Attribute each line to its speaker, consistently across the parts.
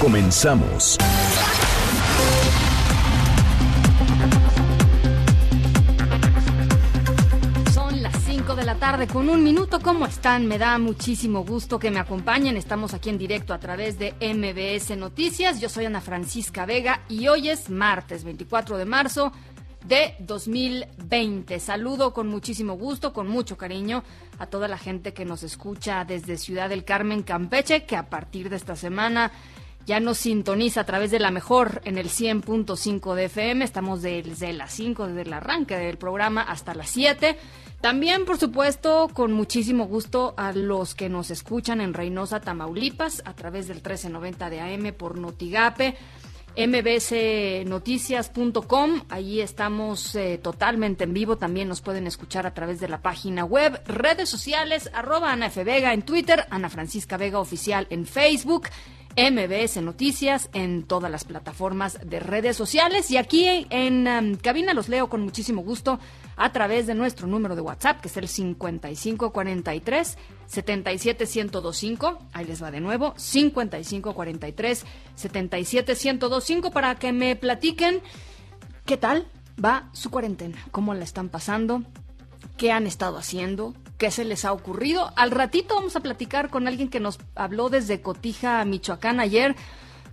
Speaker 1: Comenzamos.
Speaker 2: Son las 5 de la tarde con un minuto. ¿Cómo están? Me da muchísimo gusto que me acompañen. Estamos aquí en directo a través de MBS Noticias. Yo soy Ana Francisca Vega y hoy es martes 24 de marzo de 2020. Saludo con muchísimo gusto, con mucho cariño a toda la gente que nos escucha desde Ciudad del Carmen, Campeche, que a partir de esta semana ya nos sintoniza a través de la mejor en el 100.5 de FM. Estamos desde las 5, desde el arranque del programa hasta las 7. También, por supuesto, con muchísimo gusto a los que nos escuchan en Reynosa, Tamaulipas, a través del 1390 de AM por Notigape mbsnoticias.com. Ahí estamos eh, totalmente en vivo. También nos pueden escuchar a través de la página web, redes sociales, arroba Ana F. Vega en Twitter, Ana Francisca Vega Oficial en Facebook. MBS Noticias en todas las plataformas de redes sociales. Y aquí en um, cabina los leo con muchísimo gusto a través de nuestro número de WhatsApp que es el 5543 77125 ahí les va de nuevo 5543 77125 para que me platiquen qué tal va su cuarentena cómo la están pasando qué han estado haciendo, qué se les ha ocurrido. Al ratito vamos a platicar con alguien que nos habló desde Cotija, Michoacán ayer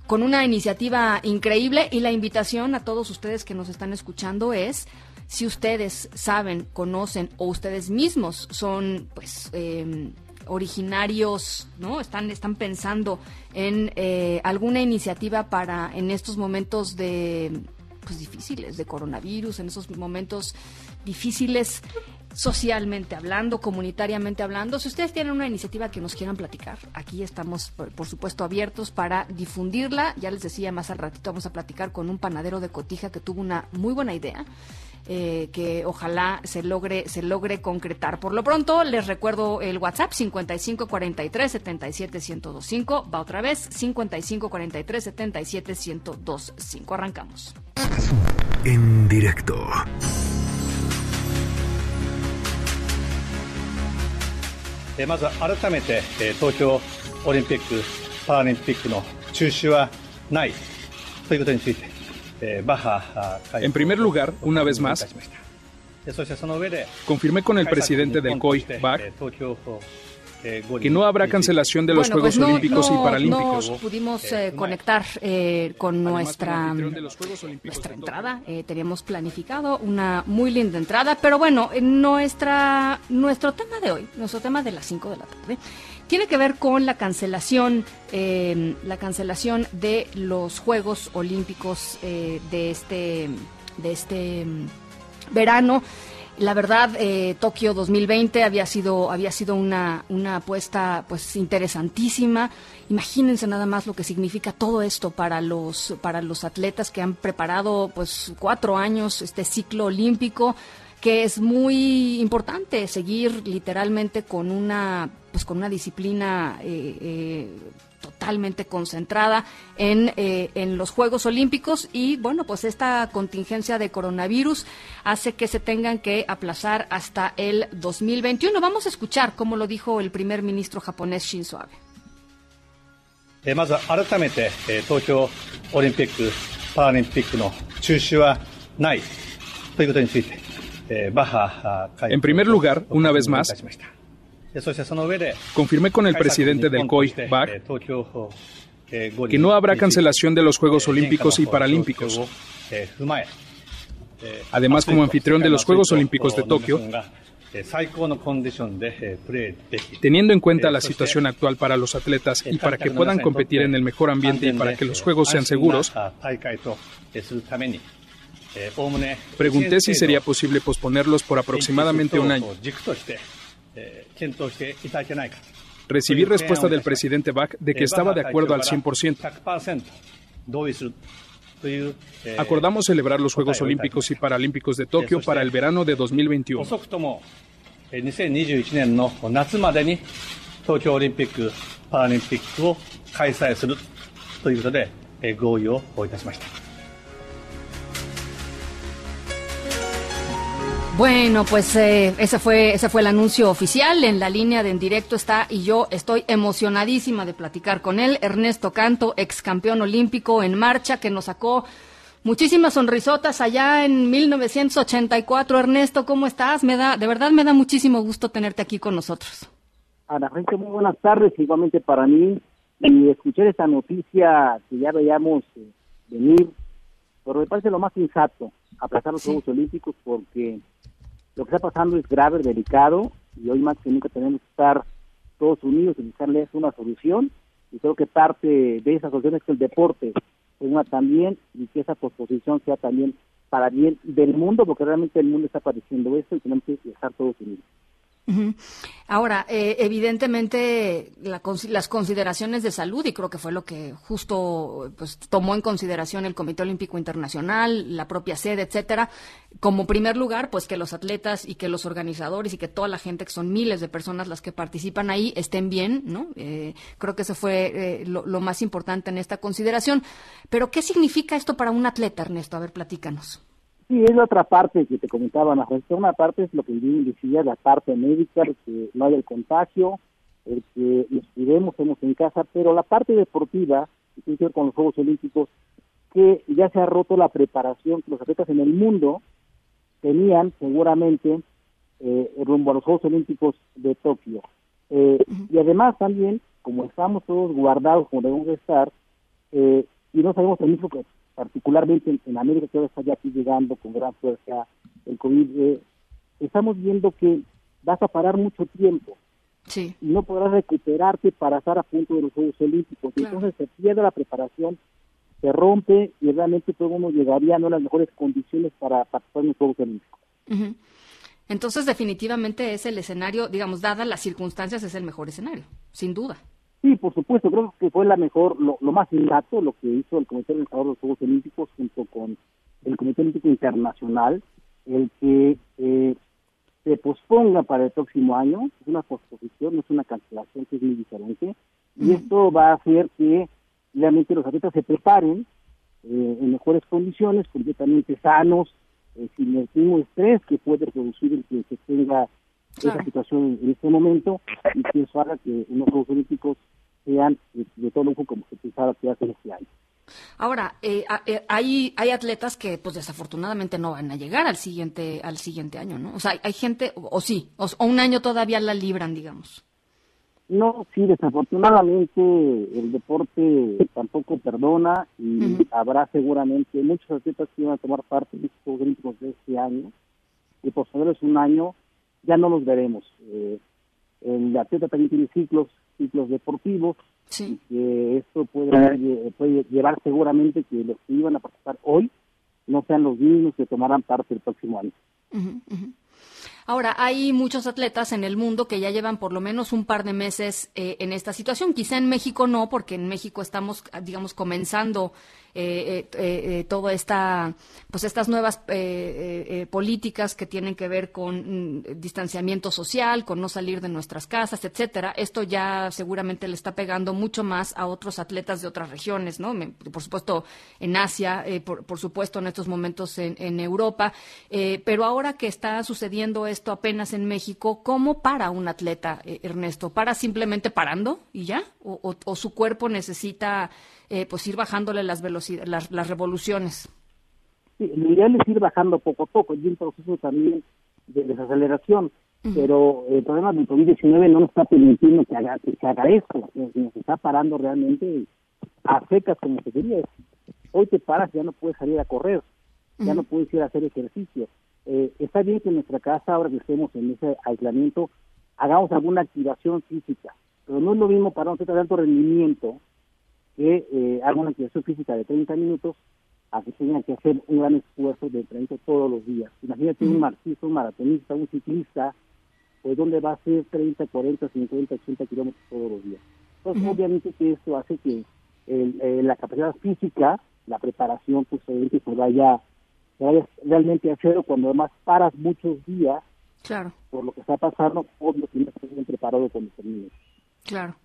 Speaker 2: con una iniciativa increíble y la invitación a todos ustedes que nos están escuchando es si ustedes saben, conocen o ustedes mismos son pues eh, originarios, ¿no? Están, están pensando en eh, alguna iniciativa para en estos momentos de pues difíciles de coronavirus, en esos momentos difíciles socialmente hablando, comunitariamente hablando. Si ustedes tienen una iniciativa que nos quieran platicar, aquí estamos, por, supuesto, abiertos para difundirla. Ya les decía, más al ratito vamos a platicar con un panadero de Cotija que tuvo una muy buena idea. Eh, que ojalá se logre se logre concretar. Por lo pronto les recuerdo el WhatsApp 5543 77 1025 va otra vez 5543 77 1025 arrancamos.
Speaker 3: En directo.
Speaker 4: まず改めて東京オリンピック・パラリンピックの中止はないということについて、
Speaker 5: En primer lugar, una vez más, confirmé con el presidente del COI, BAC, que no habrá cancelación pues de los Juegos Olímpicos y Paralímpicos.
Speaker 2: Nos pudimos conectar eh, con nuestra, nuestra entrada. Teníamos planificado una muy linda entrada, pero bueno, nuestra, nuestro tema de hoy, nuestro tema de las 5 de la tarde, tiene que ver con la cancelación, em, la cancelación de los Juegos Olímpicos eh, de este, de este em, verano. La verdad, eh, Tokio 2020 había sido, había sido una, una apuesta pues interesantísima. Imagínense nada más lo que significa todo esto para los, para los atletas que han preparado pues cuatro años este ciclo olímpico, que es muy importante seguir literalmente con una, pues con una disciplina eh, eh, totalmente concentrada en, eh, en los Juegos Olímpicos y bueno, pues esta contingencia de coronavirus hace que se tengan que aplazar hasta el 2021. Vamos a escuchar cómo lo dijo el primer ministro japonés Shinzo Abe.
Speaker 5: En primer lugar, una vez más, Confirmé con el presidente del COI,
Speaker 4: Bach,
Speaker 5: que no habrá cancelación de los Juegos Olímpicos y Paralímpicos. Además, como anfitrión de los Juegos Olímpicos de Tokio, Teniendo en cuenta la situación actual para los atletas y para que puedan competir en el mejor ambiente y para que los juegos sean seguros, pregunté si sería posible posponerlos por aproximadamente un año. Recibí respuesta del presidente Bach de que estaba de acuerdo al 100%. Acordamos celebrar los Juegos Olímpicos y Paralímpicos de Tokio para el verano de 2021.
Speaker 2: Bueno, pues eh, ese fue ese fue el anuncio oficial. En la línea de en directo está y yo estoy emocionadísima de platicar con él. Ernesto Canto, ex campeón olímpico en marcha, que nos sacó muchísimas sonrisotas allá en 1984. Ernesto, ¿cómo estás? Me da de verdad me da muchísimo gusto tenerte aquí con nosotros.
Speaker 6: Ana gente, muy buenas tardes, igualmente para mí. Y escuchar esta noticia que ya veíamos eh, venir, pero me parece lo más sensato, aplazar los Juegos Olímpicos porque lo que está pasando es grave, delicado, y hoy más que nunca tenemos que estar todos unidos y buscarles una solución. Y creo que parte de esa solución es que el deporte tenga también y que esa posposición sea también para bien del mundo, porque realmente el mundo está padeciendo esto y tenemos que estar todos unidos.
Speaker 2: Ahora, eh, evidentemente las consideraciones de salud, y creo que fue lo que justo pues, tomó en consideración el Comité Olímpico Internacional, la propia sede, etcétera, como primer lugar, pues que los atletas y que los organizadores y que toda la gente, que son miles de personas las que participan ahí, estén bien, ¿no? Eh, creo que eso fue eh, lo, lo más importante en esta consideración. Pero, ¿qué significa esto para un atleta, Ernesto? A ver, platícanos.
Speaker 6: Sí, es la otra parte que te comentaba, Ana Una parte es lo que decía, la parte médica, que no haya el contagio, el que nos cuidemos, estemos en casa, pero la parte deportiva, que tiene que ver con los Juegos Olímpicos, que ya se ha roto la preparación que los atletas en el mundo tenían seguramente eh, rumbo a los Juegos Olímpicos de Tokio. Eh, y además también, como estamos todos guardados como debemos de estar, eh, y no sabemos el mismo que particularmente en, América que ahora está ya aquí llegando con gran fuerza el COVID, eh, estamos viendo que vas a parar mucho tiempo
Speaker 2: sí.
Speaker 6: y no podrás recuperarte para estar a punto de los Juegos Olímpicos. Entonces se pierde la preparación, se rompe y realmente todo mundo llegaría no a las mejores condiciones para participar en los Juegos Olímpicos.
Speaker 2: Entonces definitivamente es el escenario, digamos, dadas las circunstancias, es el mejor escenario, sin duda.
Speaker 6: Sí, por supuesto, creo que fue la mejor, lo, más innato lo que hizo el Comité Organizador de los Juegos Olímpicos junto con el Comité Olímpico Internacional, el que eh, se posponga para el próximo año, es una posposición, no es una cancelación, que es muy diferente, y esto va a hacer que realmente los atletas se preparen eh, en mejores condiciones, completamente sanos, eh, sin el mismo estrés que puede producir el que se tenga esa situación en este momento y que eso haga que unos Juegos Olímpicos sean de, todo lujo como se pensaba que hace este año.
Speaker 2: Ahora, eh, eh, hay, hay atletas que, pues desafortunadamente, no van a llegar al siguiente al siguiente año, ¿no? O sea, hay, gente, o, sí, o, un año todavía la libran, digamos.
Speaker 6: No, sí, desafortunadamente el deporte tampoco perdona y habrá seguramente muchos atletas que van a tomar parte de estos Olímpicos de este año y por es un año ya no los veremos. Eh, el atleta también tiene ciclos, ciclos deportivos,
Speaker 2: sí.
Speaker 6: que esto puede, puede llevar seguramente que los que iban a participar hoy no sean los mismos que tomarán parte el próximo año.
Speaker 2: Ahora, hay muchos atletas en el mundo que ya llevan por lo menos un par de meses eh, en esta situación. Quizá en México no, porque en México estamos, digamos, comenzando eh, eh, eh, toda esta, pues estas nuevas políticas que tienen que ver con mm, distanciamiento social, con no salir de nuestras casas, etcétera. Esto ya seguramente le está pegando mucho más a otros atletas de otras regiones, ¿no? por supuesto en Asia, por, supuesto en estos momentos en, Europa, pero ahora que está sucediendo esto apenas en México, ¿cómo para un atleta, Ernesto? ¿Para simplemente parando y ya? o su cuerpo necesita eh, pues ir bajándole las velocidades, las, revoluciones.
Speaker 6: Sí, lo ideal es ir bajando poco a poco, y un proceso también de desaceleración, pero el problema del COVID-19 no nos está permitiendo que, haga, que se haga esto, nos está parando realmente a secas como se quería. Hoy te paras, ya no puedes salir a correr, ya no puedes ir a hacer ejercicio. Eh, está bien que en nuestra casa, ahora que estemos en ese aislamiento, hagamos alguna activación física, pero no es lo mismo para un de alto rendimiento que eh, hagan una activación física de 30 minutos a que tengan que hacer un gran esfuerzo de 30 todos los días. Imagínate un marxista, un maratonista, un ciclista pues donde va a ser 30, 40, 50, 80 kilómetros todos los días. Entonces, obviamente que esto hace que eh, la capacidad física, la preparación, pues obviamente se vaya, se vaya realmente a cero cuando además paras muchos días
Speaker 2: claro.
Speaker 6: por lo que está pasando, obvio que no estás bien preparado cuando termines.
Speaker 2: Claro.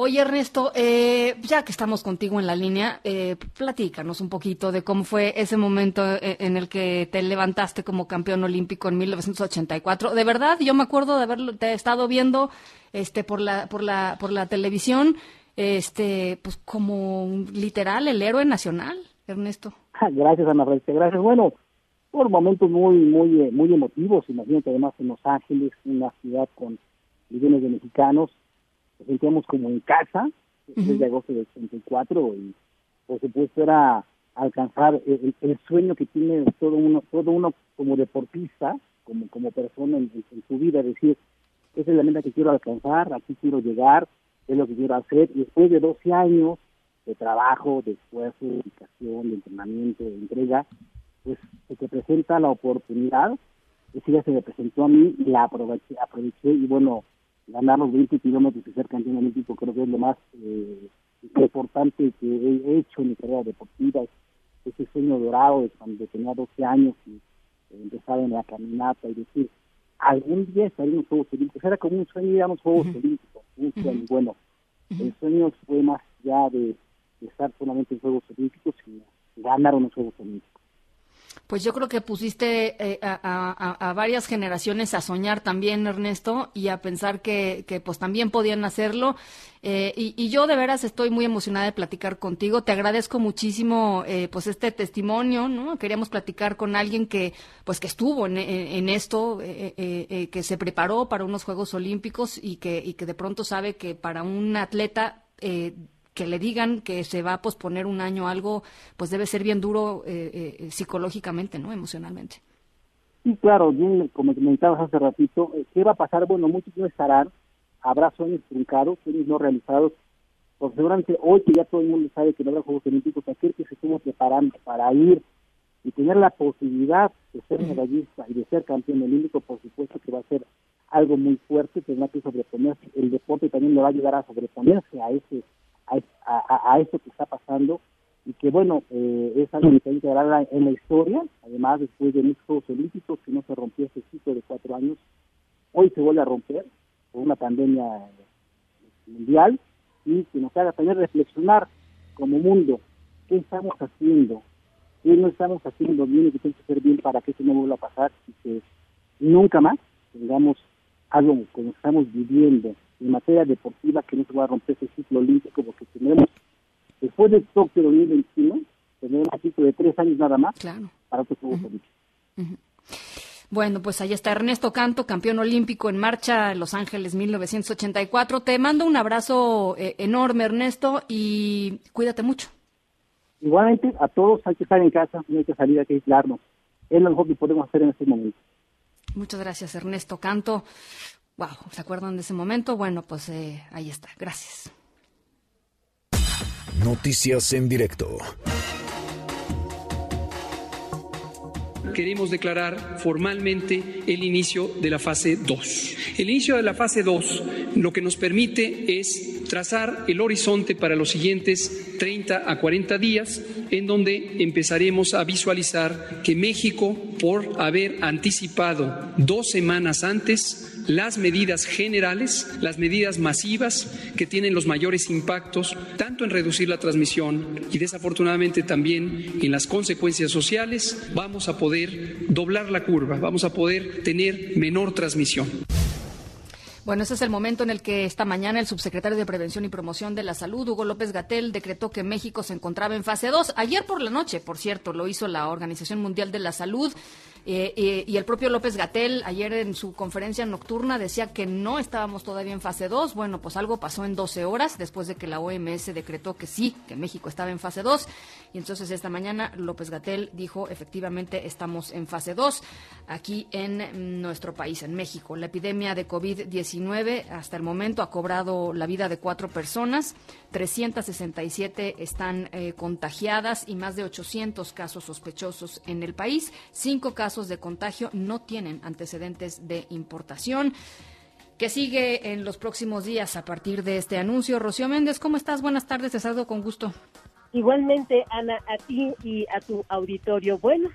Speaker 2: Oye, Ernesto, eh, ya que estamos contigo en la línea, eh, platícanos un poquito de cómo fue ese momento eh, en el que te levantaste como campeón olímpico en 1984. De verdad, yo me acuerdo de haberlo te estado viendo este, por, la, por, la, por la televisión, este, pues como literal el héroe nacional, Ernesto.
Speaker 6: Gracias, Ana Francisca. Gracias. Bueno, por momentos muy, muy, eh, muy emotivos. Imagínate, además, en Los Ángeles, una ciudad con millones de mexicanos nos sentíamos como en casa, desde agosto del 84, y por supuesto era alcanzar el, sueño que tiene todo uno, todo uno como deportista, como, como persona en, su vida, decir, esa es la meta que quiero alcanzar, aquí quiero llegar, es lo que quiero hacer, y después de 12 años de trabajo, de esfuerzo, de dedicación, de entrenamiento, de entrega, pues se te presenta la oportunidad, ese día se me presentó a mí, la aproveché, aproveché y bueno, ganar los 20 kilómetros y ser campeón olímpico creo que es lo más eh, importante que he hecho en mi carrera deportiva. Ese sueño dorado de cuando tenía 12 años y eh, empezaba en la caminata y decir, algún día estaré en los Juegos Olímpicos. Era como un sueño ir a los Juegos Olímpicos. Un sueño. Bueno, el sueño fue más ya de, estar solamente en Juegos Olímpicos y ganar unos Juegos Olímpicos.
Speaker 2: Pues yo creo que pusiste eh, a, varias generaciones a soñar también, Ernesto, y a pensar que, pues también podían hacerlo. Eh, y, yo de veras estoy muy emocionada de platicar contigo. Te agradezco muchísimo eh, pues este testimonio, ¿no? Queríamos platicar con alguien que pues que estuvo en, esto, que se preparó para unos Juegos Olímpicos y que, y que de pronto sabe que para un atleta que le digan que se va a posponer un año algo, pues debe ser bien duro eh, eh, psicológicamente, ¿no? Emocionalmente.
Speaker 6: Sí, claro, bien, como comentabas hace ratito, eh, ¿qué va a pasar? Bueno, muchos no estarán, habrá sueños truncados, sueños no realizados, porque seguramente hoy que ya todo el mundo sabe que no habrá Juegos Olímpicos, aquel que se estuvo preparando para ir y tener la posibilidad de ser medallista y de ser campeón olímpico, por supuesto que va a ser algo muy fuerte, tendrá que sobreponerse, el deporte también le va a ayudar a sobreponerse a ese a, a, esto que está pasando y que bueno, eh, es algo que quedar en la historia, además después de muchos Juegos que no se rompió ese ciclo de cuatro años, hoy se vuelve a romper por una pandemia mundial. Y que nos haga también reflexionar como mundo qué estamos haciendo, qué no estamos haciendo bien y qué tenemos que hacer bien para que eso no vuelva a pasar y que nunca más tengamos algo como estamos viviendo en materia deportiva que no se va a romper ese ciclo olímpico porque tenemos, después de Tokio 2021, tenemos un ciclo de tres años nada más para otros Juegos Olímpicos.
Speaker 2: Bueno, pues ahí está Ernesto Canto, campeón olímpico en marcha Los Ángeles 1984. Te mando un abrazo eh, enorme, Ernesto, y cuídate mucho.
Speaker 6: Igualmente, a todos hay que estar en casa, no hay que salir, hay que aislarnos. Es lo mejor que podemos hacer en este momento.
Speaker 2: Muchas gracias, Ernesto Canto. Wow, ¿se acuerdan de ese momento? Bueno, pues eh, ahí está. Gracias.
Speaker 1: Noticias en directo.
Speaker 7: Queremos declarar formalmente el inicio de la fase 2. El inicio de la fase 2 lo que nos permite es trazar el horizonte para los siguientes 30 a 40 días, en donde empezaremos a visualizar que México, por haber anticipado dos semanas antes, las medidas generales, las medidas masivas que tienen los mayores impactos, tanto en reducir la transmisión y desafortunadamente también en las consecuencias sociales, vamos a poder doblar la curva, vamos a poder tener menor transmisión.
Speaker 2: Bueno, ese es el momento en el que esta mañana el subsecretario de Prevención y Promoción de la Salud, Hugo López Gatel, decretó que México se encontraba en fase 2. Ayer por la noche, por cierto, lo hizo la Organización Mundial de la Salud. Eh, eh, y el propio López Gatel ayer en su conferencia nocturna decía que no estábamos todavía en fase 2. Bueno, pues algo pasó en 12 horas después de que la OMS decretó que sí, que México estaba en fase 2. Y entonces esta mañana López Gatel dijo, efectivamente, estamos en fase 2 aquí en nuestro país, en México. La epidemia de COVID-19 hasta el momento ha cobrado la vida de cuatro personas. 367 están eh, contagiadas y más de 800 casos sospechosos en el país. Cinco casos de contagio no tienen antecedentes de importación. ¿Qué sigue en los próximos días a partir de este anuncio? Rocío Méndez, ¿cómo estás? Buenas tardes, te saludo con gusto.
Speaker 8: Igualmente, Ana, a ti y a tu auditorio. Bueno,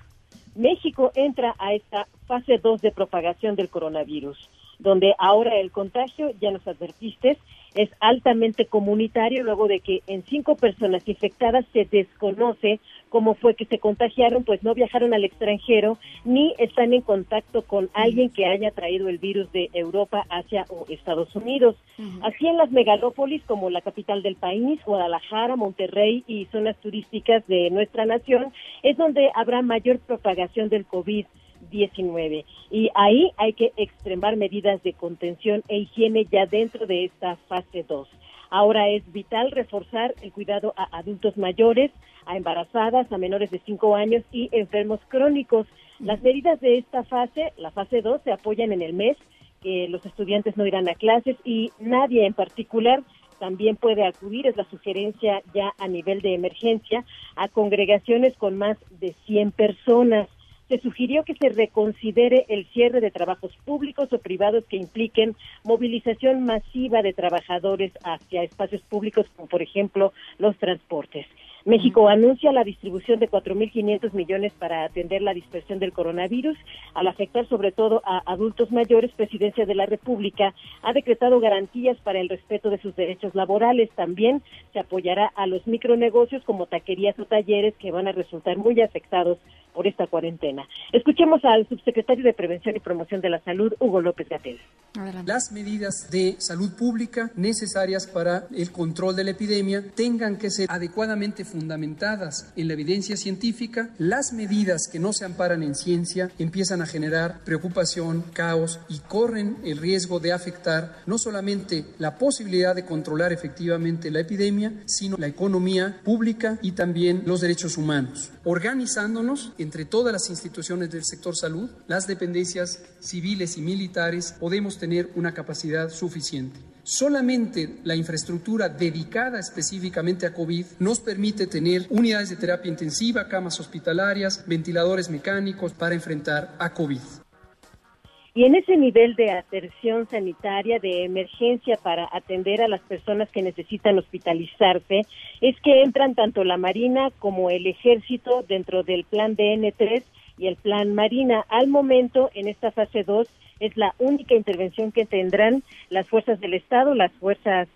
Speaker 8: México entra a esta fase 2 de propagación del coronavirus, donde ahora el contagio, ya nos advertiste, es altamente comunitario luego de que en cinco personas infectadas se desconoce cómo fue que se contagiaron, pues no viajaron al extranjero ni están en contacto con alguien que haya traído el virus de Europa hacia Estados Unidos. Así en las megalópolis como la capital del país, Guadalajara, Monterrey y zonas turísticas de nuestra nación, es donde habrá mayor propagación del COVID. 19 y ahí hay que extremar medidas de contención e higiene ya dentro de esta fase 2. Ahora es vital reforzar el cuidado a adultos mayores, a embarazadas, a menores de 5 años y enfermos crónicos. Las medidas de esta fase, la fase 2, se apoyan en el mes que los estudiantes no irán a clases y nadie en particular también puede acudir, es la sugerencia ya a nivel de emergencia, a congregaciones con más de 100 personas se sugirió que se reconsidere el cierre de trabajos públicos o privados que impliquen movilización masiva de trabajadores hacia espacios públicos, como por ejemplo los transportes. México anuncia la distribución de 4.500 millones para atender la dispersión del coronavirus. Al afectar sobre todo a adultos mayores, Presidencia de la República ha decretado garantías para el respeto de sus derechos laborales. También se apoyará a los micronegocios como taquerías o talleres que van a resultar muy afectados por esta cuarentena. Escuchemos al subsecretario de Prevención y Promoción de la Salud, Hugo López Gatel.
Speaker 7: Las medidas de salud pública necesarias para el control de la epidemia tengan que ser adecuadamente fundamentadas en la evidencia científica. Las medidas que no se amparan en ciencia empiezan a generar preocupación, caos y corren el riesgo de afectar no solamente la posibilidad de controlar efectivamente la epidemia, sino la economía pública y también los derechos humanos. Organizándonos entre todas las instituciones del sector salud, las dependencias civiles y militares, podemos tener una capacidad suficiente. Solamente la infraestructura dedicada específicamente a COVID nos permite tener unidades de terapia intensiva, camas hospitalarias, ventiladores mecánicos para enfrentar a COVID.
Speaker 8: Y en ese nivel de atención sanitaria, de emergencia para atender a las personas que necesitan hospitalizarse, es que entran tanto la Marina como el Ejército dentro del plan DN3 y el plan Marina. Al momento, en esta fase 2, es la única intervención que tendrán las fuerzas del Estado, las fuerzas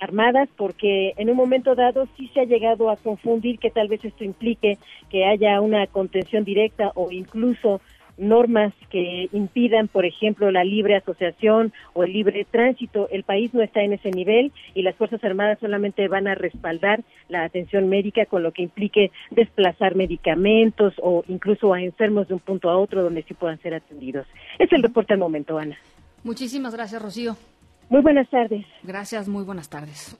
Speaker 8: armadas, porque en un momento dado sí se ha llegado a confundir que tal vez esto implique que haya una contención directa o incluso normas que impidan, por ejemplo, la libre asociación o el libre tránsito. El país no está en ese nivel y las Fuerzas Armadas solamente van a respaldar la atención médica con lo que implique desplazar medicamentos o incluso a enfermos de un punto a otro donde sí puedan ser atendidos. Es el reporte al momento, Ana.
Speaker 2: Muchísimas gracias, Rocío.
Speaker 8: Muy buenas tardes.
Speaker 2: Gracias, muy buenas tardes.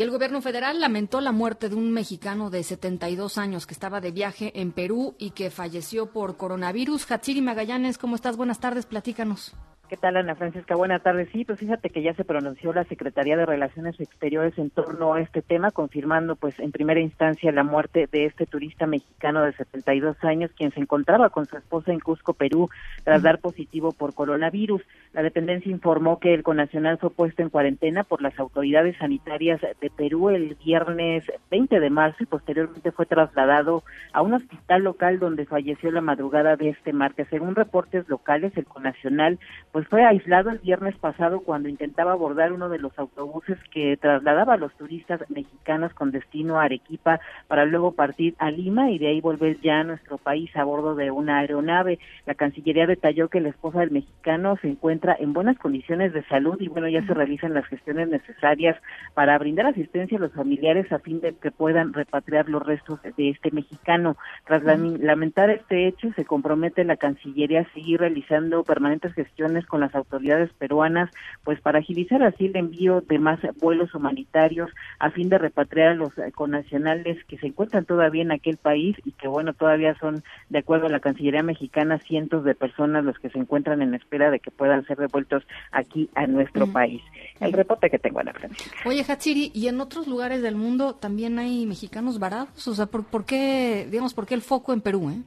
Speaker 2: Y el gobierno federal lamentó la muerte de un mexicano de 72 años que estaba de viaje en Perú y que falleció por coronavirus. Hatsiri Magallanes, ¿cómo estás? Buenas tardes, platícanos.
Speaker 9: ¿Qué tal, Ana Francisca? Buenas tardes. Sí, pues fíjate que ya se pronunció la Secretaría de Relaciones Exteriores en torno a este tema, confirmando, pues, en primera instancia la muerte de este turista mexicano de 72 años, quien se encontraba con su esposa en Cusco, Perú, tras dar positivo por coronavirus. La dependencia informó que el conacional fue puesto en cuarentena por las autoridades sanitarias de Perú el viernes 20 de marzo y posteriormente fue trasladado a un hospital local donde falleció la madrugada de este martes. Según reportes locales, el conacional, pues, pues fue aislado el viernes pasado cuando intentaba abordar uno de los autobuses que trasladaba a los turistas mexicanos con destino a Arequipa para luego partir a Lima y de ahí volver ya a nuestro país a bordo de una aeronave. La Cancillería detalló que la esposa del mexicano se encuentra en buenas condiciones de salud y bueno, ya se realizan las gestiones necesarias para brindar asistencia a los familiares a fin de que puedan repatriar los restos de este mexicano. Tras lamentar este hecho, se compromete la Cancillería a seguir realizando permanentes gestiones con las autoridades peruanas, pues para agilizar así el envío de más vuelos humanitarios a fin de repatriar a los connacionales que se encuentran todavía en aquel país y que bueno, todavía son, de acuerdo a la Cancillería mexicana, cientos de personas los que se encuentran en espera de que puedan ser devueltos aquí a nuestro país. El reporte que tengo, la Francisca.
Speaker 2: Oye, Hatsiri, ¿y en otros lugares del mundo también hay mexicanos varados? O sea, ¿por, por qué, digamos, por qué el foco en Perú, eh?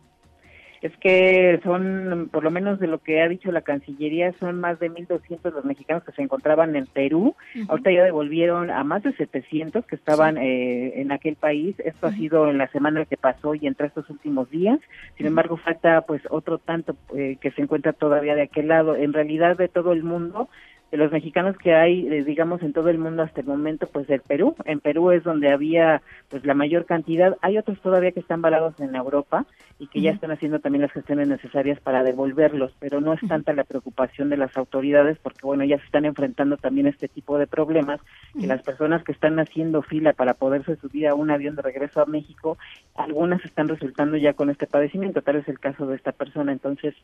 Speaker 9: Es que son, por lo menos de lo que ha dicho la Cancillería, son más de 1.200 los mexicanos que se encontraban en Perú. Ahorita ya devolvieron a más de 700 que estaban eh, en aquel país. Esto ha sido en la semana que pasó y entre estos últimos días. Sin embargo, falta pues otro tanto eh, que se encuentra todavía de aquel lado. En realidad, de todo el mundo, de los mexicanos que hay, eh, digamos, en todo el mundo hasta el momento, pues del Perú. En Perú es donde había pues la mayor cantidad. Hay otros todavía que están varados en Europa y que ya están haciendo también las gestiones necesarias para devolverlos, pero no es tanta la preocupación de las autoridades porque, bueno, ya se están enfrentando también este tipo de problemas, que las personas que están haciendo fila para poderse subir a un avión de regreso a México, algunas están resultando ya con este padecimiento, tal es el caso de esta persona. Entonces,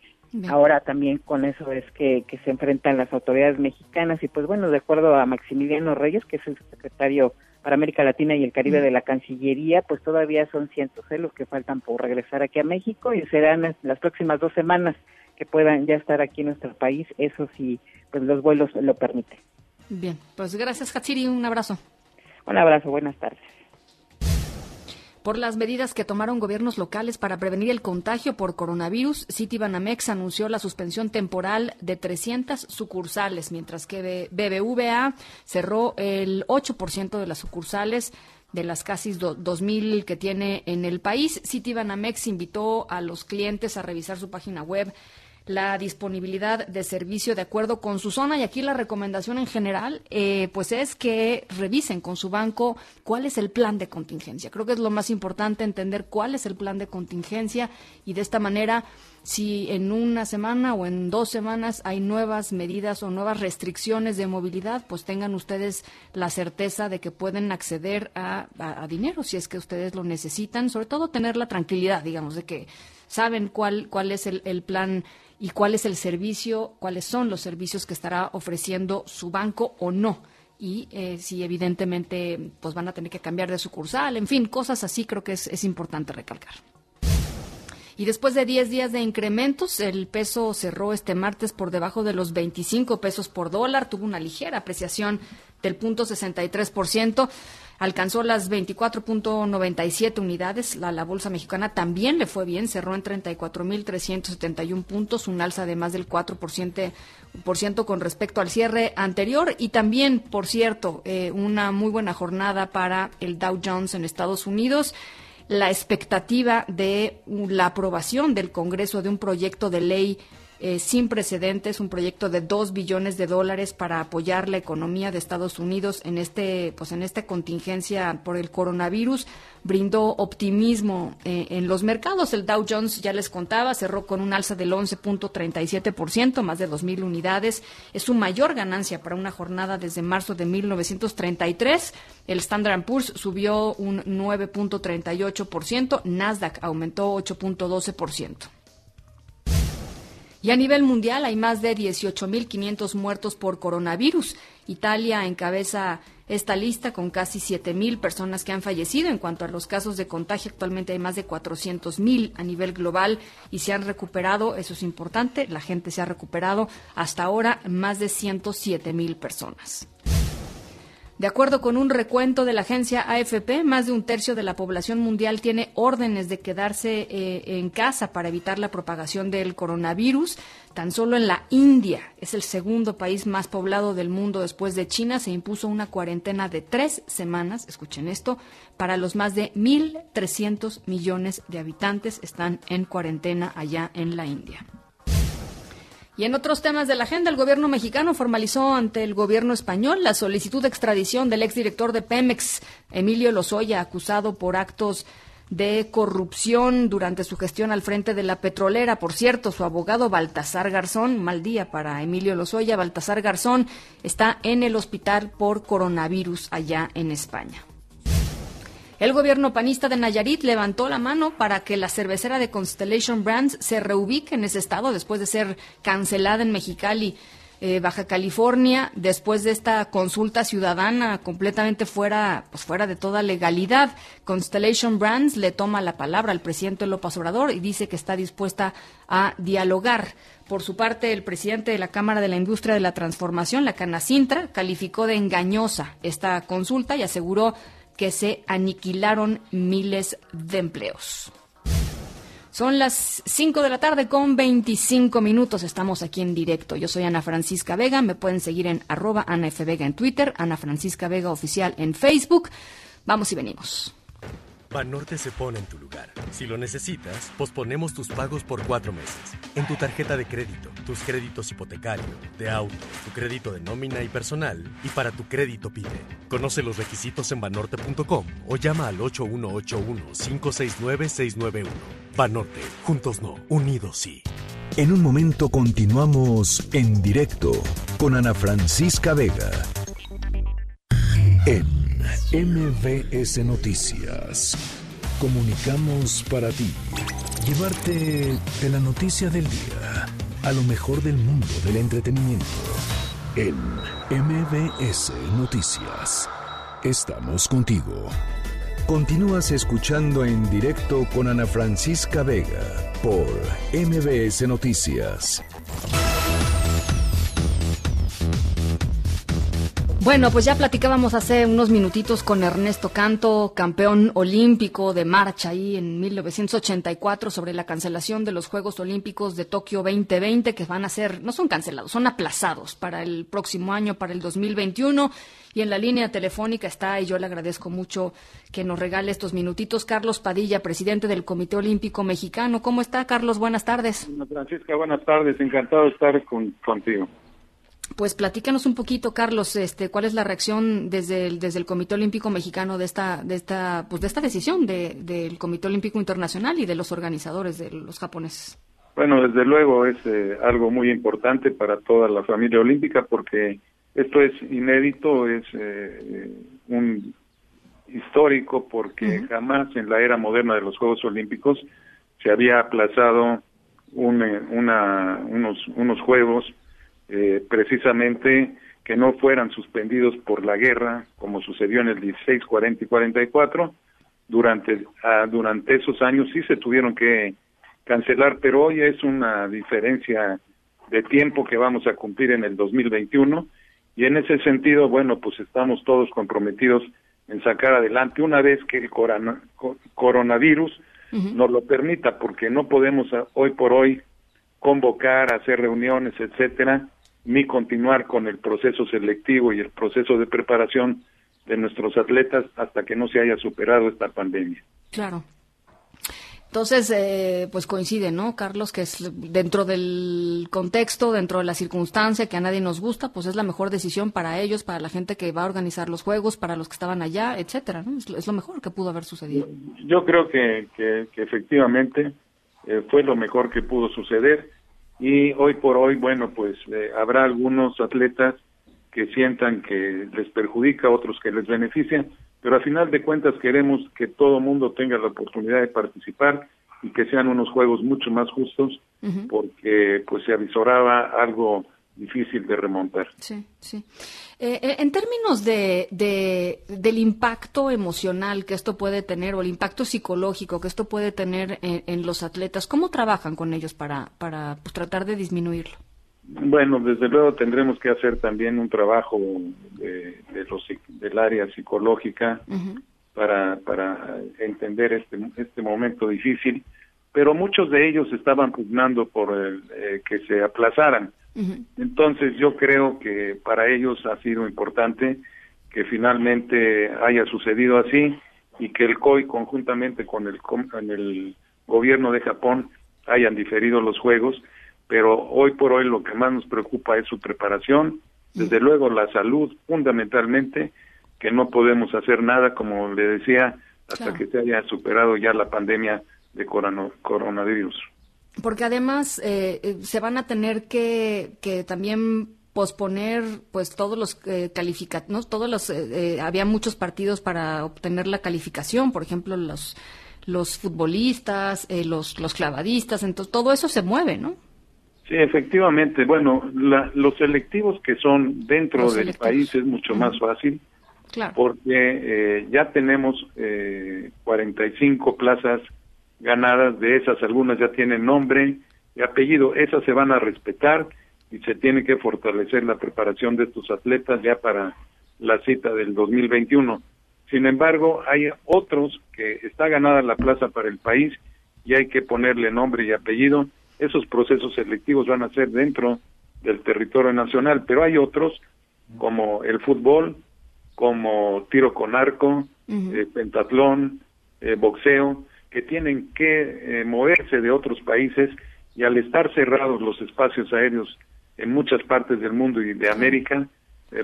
Speaker 9: ahora también con eso es que, que se enfrentan las autoridades mexicanas y pues bueno, de acuerdo a Maximiliano Reyes, que es el secretario para América Latina y el Caribe de la Cancillería, pues todavía son cientos ¿eh? los que faltan por regresar aquí a México y serán las próximas dos semanas que puedan ya estar aquí en nuestro país, eso sí, pues los vuelos lo permiten.
Speaker 2: Bien, pues gracias Hatsiri, un abrazo.
Speaker 9: Un abrazo, buenas tardes
Speaker 2: por las medidas que tomaron gobiernos locales para prevenir el contagio por coronavirus, Citibanamex anunció la suspensión temporal de 300 sucursales, mientras que BBVA cerró el 8% de las sucursales de las casi 2.000 que tiene en el país. Citibanamex invitó a los clientes a revisar su página web la disponibilidad de servicio de acuerdo con su zona. Y aquí la recomendación en general eh, pues es que revisen con su banco cuál es el plan de contingencia. Creo que es lo más importante entender cuál es el plan de contingencia. Y de esta manera si en una semana o en dos semanas hay nuevas medidas o nuevas restricciones de movilidad, pues tengan ustedes la certeza de que pueden acceder a, dinero si es que ustedes lo necesitan, sobre todo tener la tranquilidad, digamos, de que saben cuál, cuál es el plan y cuál es el servicio, cuáles son los servicios que estará ofreciendo su banco o no. Y eh, si evidentemente pues van a tener que cambiar de sucursal, en fin, cosas así creo que es, es importante recalcar. Y después de 10 días de incrementos, el peso cerró este martes por debajo de los 25 pesos por dólar, tuvo una ligera apreciación del punto 63% alcanzó las 24.97 unidades. La, bolsa mexicana también le fue bien, cerró en 34.371 puntos, un alza de más del 4% por ciento con respecto al cierre anterior. Y también, por cierto, eh, una muy buena jornada para el Dow Jones en Estados Unidos la expectativa de la aprobación del Congreso de un proyecto de ley eh, sin precedentes, un proyecto de dos billones de dólares para apoyar la economía de Estados Unidos en este, pues en esta contingencia por el coronavirus, brindó optimismo eh, en los mercados. El Dow Jones, ya les contaba, cerró con un alza del 11.37%, más de 2.000 unidades. Es su mayor ganancia para una jornada desde marzo de 1933. El Standard Poor's subió un 9.38%, Nasdaq aumentó 8.12%. Y a nivel mundial hay más de 18.500 muertos por coronavirus. Italia encabeza esta lista con casi 7.000 personas que han fallecido. En cuanto a los casos de contagio, actualmente hay más de 400.000 a nivel global y se han recuperado, eso es importante, la gente se ha recuperado hasta ahora más de 107.000 personas. De acuerdo con un recuento de la agencia AFP, más de un tercio de la población mundial tiene órdenes de quedarse eh, en casa para evitar la propagación del coronavirus. Tan solo en la India, es el segundo país más poblado del mundo después de China, se impuso una cuarentena de tres semanas, escuchen esto, para los más de 1.300 millones de habitantes están en cuarentena allá en la India. Y en otros temas de la agenda, el gobierno mexicano formalizó ante el gobierno español la solicitud de extradición del exdirector de Pemex, Emilio Lozoya, acusado por actos de corrupción durante su gestión al frente de la petrolera. Por cierto, su abogado Baltasar Garzón, mal día para Emilio Lozoya, Baltasar Garzón está en el hospital por coronavirus allá en España. El gobierno panista de Nayarit levantó la mano para que la cervecera de Constellation Brands se reubique en ese estado después de ser cancelada en Mexicali. Eh, Baja California, después de esta consulta ciudadana completamente fuera, pues fuera de toda legalidad, Constellation Brands le toma la palabra al presidente López Obrador y dice que está dispuesta a dialogar. Por su parte, el presidente de la Cámara de la Industria de la Transformación, la Canacintra, calificó de engañosa esta consulta y aseguró que se aniquilaron miles de empleos. Son las 5 de la tarde con 25 minutos. Estamos aquí en directo. Yo soy Ana Francisca Vega. Me pueden seguir en arroba Ana F. Vega en Twitter, Ana Francisca Vega Oficial en Facebook. Vamos y venimos.
Speaker 10: Banorte se pone en tu lugar. Si lo necesitas, posponemos tus pagos por cuatro meses. En tu tarjeta de crédito, tus créditos hipotecario, de auto, tu crédito de nómina y personal, y para tu crédito PYME. Conoce los requisitos en banorte.com o llama al 8181-569-691. Banorte, juntos no, unidos sí.
Speaker 1: En un momento continuamos en directo con Ana Francisca Vega. En MBS Noticias. Comunicamos para ti. Llevarte de la noticia del día a lo mejor del mundo del entretenimiento. En MBS Noticias. Estamos contigo. Continúas escuchando en directo con Ana Francisca Vega por MBS Noticias.
Speaker 2: Bueno, pues ya platicábamos hace unos minutitos con Ernesto Canto, campeón olímpico de marcha ahí en 1984 sobre la cancelación de los Juegos Olímpicos de Tokio 2020 que van a ser, no son cancelados, son aplazados para el próximo año, para el 2021. Y en la línea telefónica está, y yo le agradezco mucho que nos regale estos minutitos, Carlos Padilla, presidente del Comité Olímpico Mexicano. ¿Cómo está, Carlos? Buenas tardes.
Speaker 11: Francisca, buenas tardes. Encantado de estar contigo.
Speaker 2: Pues platícanos un poquito, Carlos, este, ¿cuál es la reacción desde el, desde el Comité Olímpico Mexicano de esta, de esta, pues de esta decisión del Comité Olímpico Internacional y de los organizadores de los japoneses?
Speaker 11: Bueno, desde luego es eh, algo muy importante para toda la familia olímpica porque esto es inédito, es eh, un histórico porque jamás en la era moderna de los Juegos Olímpicos se había aplazado un, eh, una, unos, unos Juegos eh, precisamente que no fueran suspendidos por la guerra, como sucedió en el 16, 40 y 44. Durante, ah, durante esos años sí se tuvieron que cancelar, pero hoy es una diferencia de tiempo que vamos a cumplir en el 2021 y en ese sentido, bueno, pues estamos todos comprometidos en sacar adelante una vez que el coronavirus nos lo permita, porque no podemos ah, hoy por hoy convocar, hacer reuniones, etcétera, ni continuar con el proceso selectivo y el proceso de preparación de nuestros atletas hasta que no se haya superado esta pandemia.
Speaker 2: Claro. Entonces, eh, pues coincide, ¿no, Carlos? Que es dentro del contexto, dentro de la circunstancia que a nadie nos gusta, pues es la mejor decisión para ellos, para la gente que va a organizar los juegos, para los que estaban allá, etcétera, ¿no? Es, lo mejor que pudo haber sucedido.
Speaker 11: Yo creo que, que, efectivamente eh, fue lo mejor que pudo suceder y hoy por hoy, bueno, pues eh, habrá algunos atletas que sientan que les perjudica, otros que les benefician, pero a final de cuentas queremos que todo mundo tenga la oportunidad de participar y que sean unos juegos mucho más justos, porque pues se avisoraba algo difícil de remontar.
Speaker 2: Sí, sí. Eh, eh, en términos de, del impacto emocional que esto puede tener o el impacto psicológico que esto puede tener en, los atletas, ¿cómo trabajan con ellos para, para pues, tratar de disminuirlo?
Speaker 11: Bueno, desde luego tendremos que hacer también un trabajo de, los, del área psicológica para, para entender este, este momento difícil, pero muchos de ellos estaban pugnando por el, eh, que se aplazaran entonces yo creo que para ellos ha sido importante que finalmente haya sucedido así y que el COI conjuntamente con el, con el gobierno de Japón hayan diferido los juegos, pero hoy por hoy lo que más nos preocupa es su preparación, desde luego la salud fundamentalmente, que no podemos hacer nada, como le decía, hasta que se haya superado ya la pandemia de coronavirus.
Speaker 2: Porque además eh, eh, se van a tener que, que también posponer pues todos los eh, calificativos, todos los eh, había muchos partidos para obtener la calificación, por ejemplo los los futbolistas, los los clavadistas, entonces todo eso se mueve, ¿no?
Speaker 11: Sí, efectivamente. Bueno, los selectivos que son dentro del país es mucho más fácil, claro. porque ya tenemos eh, 45 plazas ganadas, de esas algunas ya tienen nombre y apellido, esas se van a respetar y se tiene que fortalecer la preparación de estos atletas ya para la cita del 2021. Sin embargo, hay otros que está ganada la plaza para el país y hay que ponerle nombre y apellido. Esos procesos selectivos van a ser dentro del territorio nacional, pero hay otros como el fútbol, como tiro con arco, eh, pentatlón, eh, boxeo, que tienen que eh, moverse de otros países y al estar cerrados los espacios aéreos en muchas partes del mundo y de América,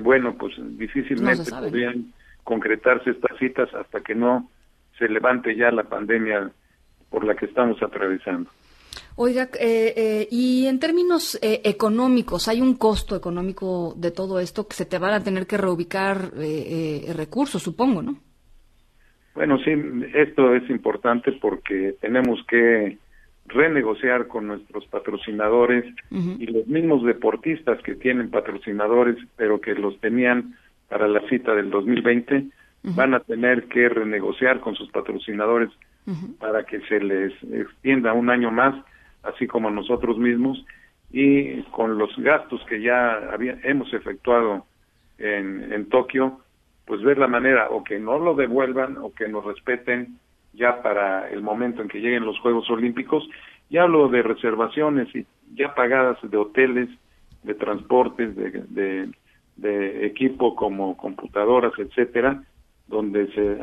Speaker 11: bueno, pues difícilmente podrían concretarse estas citas hasta que no se levante ya la pandemia por la que estamos atravesando.
Speaker 2: Oiga, eh, eh, y en términos eh, económicos, ¿hay un costo económico de todo esto que se te van a tener que reubicar recursos, supongo, no?
Speaker 11: Bueno, sí, esto es importante porque tenemos que renegociar con nuestros patrocinadores y los mismos deportistas que tienen patrocinadores, pero que los tenían para la cita del 2020, van a tener que renegociar con sus patrocinadores para que se les extienda un año más, así como nosotros mismos, y con los gastos que ya había, hemos efectuado en, en Tokio, pues ver la manera o que no lo devuelvan o que nos respeten ya para el momento en que lleguen los Juegos Olímpicos. Ya hablo de reservaciones y ya pagadas de hoteles, de transportes, de, de, de equipo como computadoras, etcétera, donde se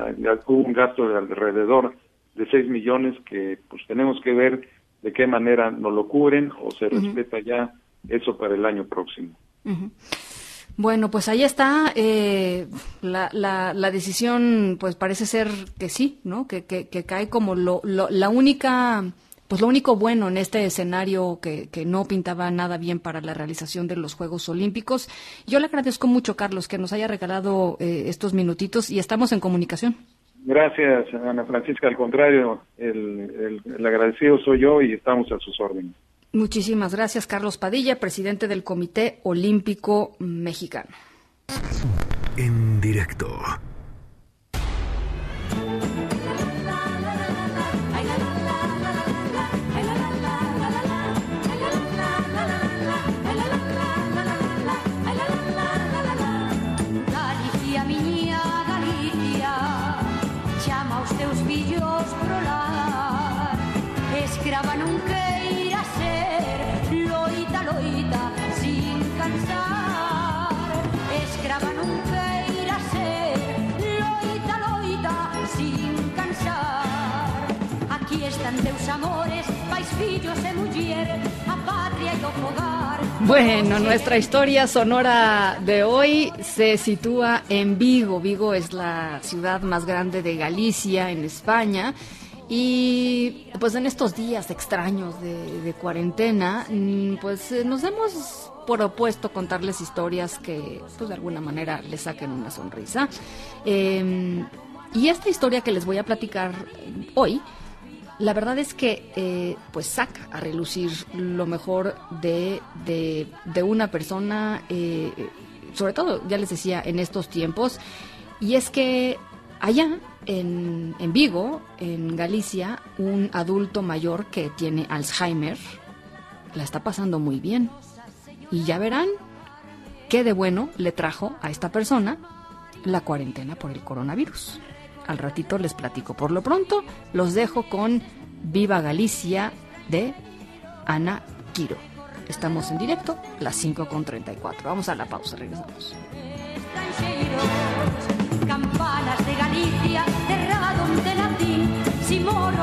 Speaker 11: hubo un gasto de alrededor de 6 millones que pues tenemos que ver de qué manera nos lo cubren o se respeta ya eso para el año próximo.
Speaker 2: Bueno, pues ahí está. Eh, la, la, la, decisión, pues parece ser que sí, ¿no? Que, que, cae como lo, lo, la única, pues lo único bueno en este escenario que, que no pintaba nada bien para la realización de los Juegos Olímpicos. Yo le agradezco mucho, Carlos, que nos haya regalado eh, estos minutitos y estamos en comunicación.
Speaker 11: Gracias, Ana Francisca. Al contrario, el, el, agradecido soy yo y estamos a sus órdenes.
Speaker 2: Muchísimas gracias, Carlos Padilla, presidente del Comité Olímpico Mexicano.
Speaker 1: En directo.
Speaker 2: Bueno, nuestra historia sonora de hoy se sitúa en Vigo. Vigo es la ciudad más grande de Galicia, en España. Y pues en estos días extraños de, cuarentena, mm, pues eh, nos hemos propuesto contarles historias que pues de alguna manera les saquen una sonrisa. Em, y esta historia que les voy a platicar hoy la verdad es que eh, pues saca a relucir lo mejor de, de, una persona, eh, sobre todo, ya les decía, en estos tiempos, y es que allá en, en Vigo, en Galicia, un adulto mayor que tiene Alzheimer la está pasando muy bien. Y ya verán qué de bueno le trajo a esta persona la cuarentena por el coronavirus. Al ratito les platico. Por lo pronto, los dejo con Viva Galicia de Ana Quiro. Estamos en directo, las 5.34. Vamos a la pausa, regresamos. Campanas de Galicia, si moro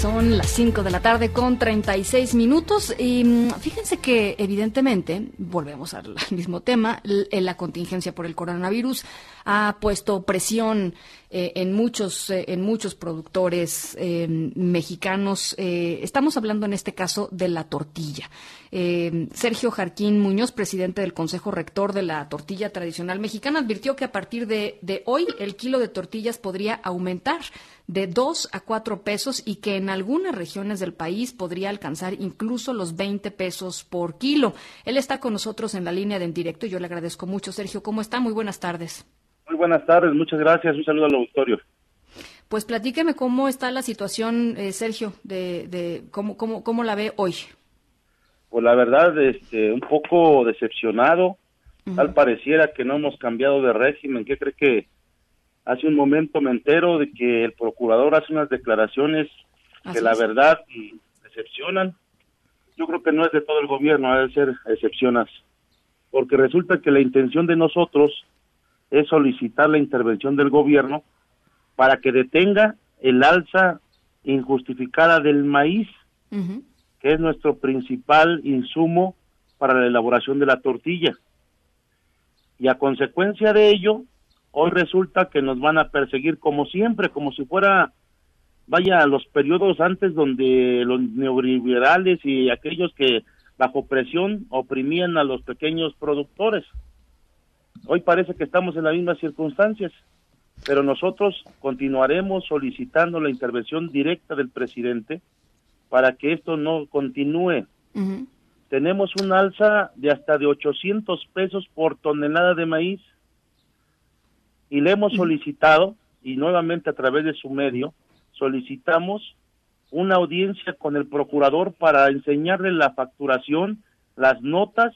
Speaker 2: Son las 5 de la tarde con 36 minutos. Y mm, fíjense que evidentemente, volvemos al mismo tema, la contingencia por el coronavirus ha puesto presión eh, en muchos eh, en muchos productores em, mexicanos. Eh, estamos hablando en este caso de la tortilla. Em, Sergio Jarquín Muñoz, presidente del Consejo Rector de la Tortilla Tradicional Mexicana, advirtió que a partir de, de hoy el kilo de tortillas podría aumentar de 2 a 4 pesos y que en algunas regiones del país podría alcanzar incluso los 20 pesos por kilo. Él está con nosotros en la línea de en directo y yo le agradezco mucho. Sergio, ¿cómo está? Muy buenas tardes.
Speaker 12: Muy buenas tardes, muchas gracias. Un saludo al auditorio.
Speaker 2: Pues platíqueme cómo está la situación, eh, Sergio, de, de cómo, cómo, cómo la ve hoy.
Speaker 12: Pues la verdad, este, un poco decepcionado. Tal pareciera que no hemos cambiado de régimen. ¿Qué cree que hace un momento me entero de que el procurador hace unas declaraciones que la verdad decepcionan? Yo creo que no es de todo el gobierno, debe ser excepciones. Porque resulta que la intención de nosotros es solicitar la intervención del gobierno para que detenga el alza injustificada del maíz, que es nuestro principal insumo para la elaboración de la tortilla. Y a consecuencia de ello, hoy resulta que nos van a perseguir como siempre, como si fuera, vaya, los periodos antes donde los neoliberales y aquellos que bajo presión oprimían a los pequeños productores. Hoy parece que estamos en las mismas circunstancias, pero nosotros continuaremos solicitando la intervención directa del presidente para que esto no continúe. Tenemos un alza de hasta de 800 pesos por tonelada de maíz. Y le hemos solicitado, y nuevamente a través de su medio, solicitamos una audiencia con el procurador para enseñarle la facturación, las notas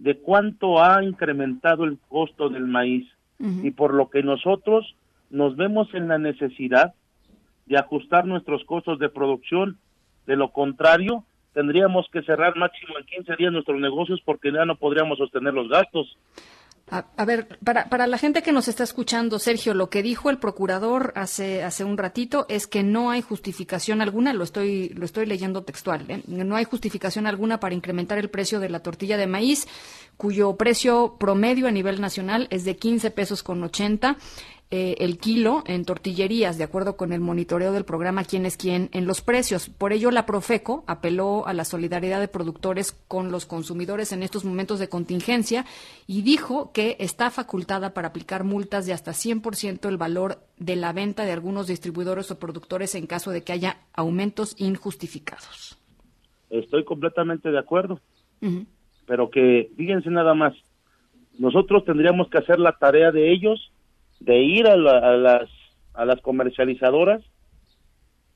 Speaker 12: de cuánto ha incrementado el costo del maíz y por lo que nosotros nos vemos en la necesidad de ajustar nuestros costos de producción. De lo contrario, tendríamos que cerrar máximo en 15 días nuestros negocios porque ya no podríamos sostener los gastos.
Speaker 2: A, ver, para, para, la gente que nos está escuchando, Sergio, lo que dijo el procurador hace, hace un ratito es que no hay justificación alguna, lo estoy, lo estoy leyendo textual, ¿eh? no hay justificación alguna para incrementar el precio de la tortilla de maíz, cuyo precio promedio a nivel nacional es de 15 pesos con 80. Eh, el kilo en tortillerías, de acuerdo con el monitoreo del programa Quién es quién en los precios. Por ello, la Profeco apeló a la solidaridad de productores con los consumidores en estos momentos de contingencia y dijo que está facultada para aplicar multas de hasta 100% el valor de la venta de algunos distribuidores o productores en caso de que haya aumentos injustificados.
Speaker 12: Estoy completamente de acuerdo, pero que fíjense nada más, nosotros tendríamos que hacer la tarea de ellos de ir a, las, a las comercializadoras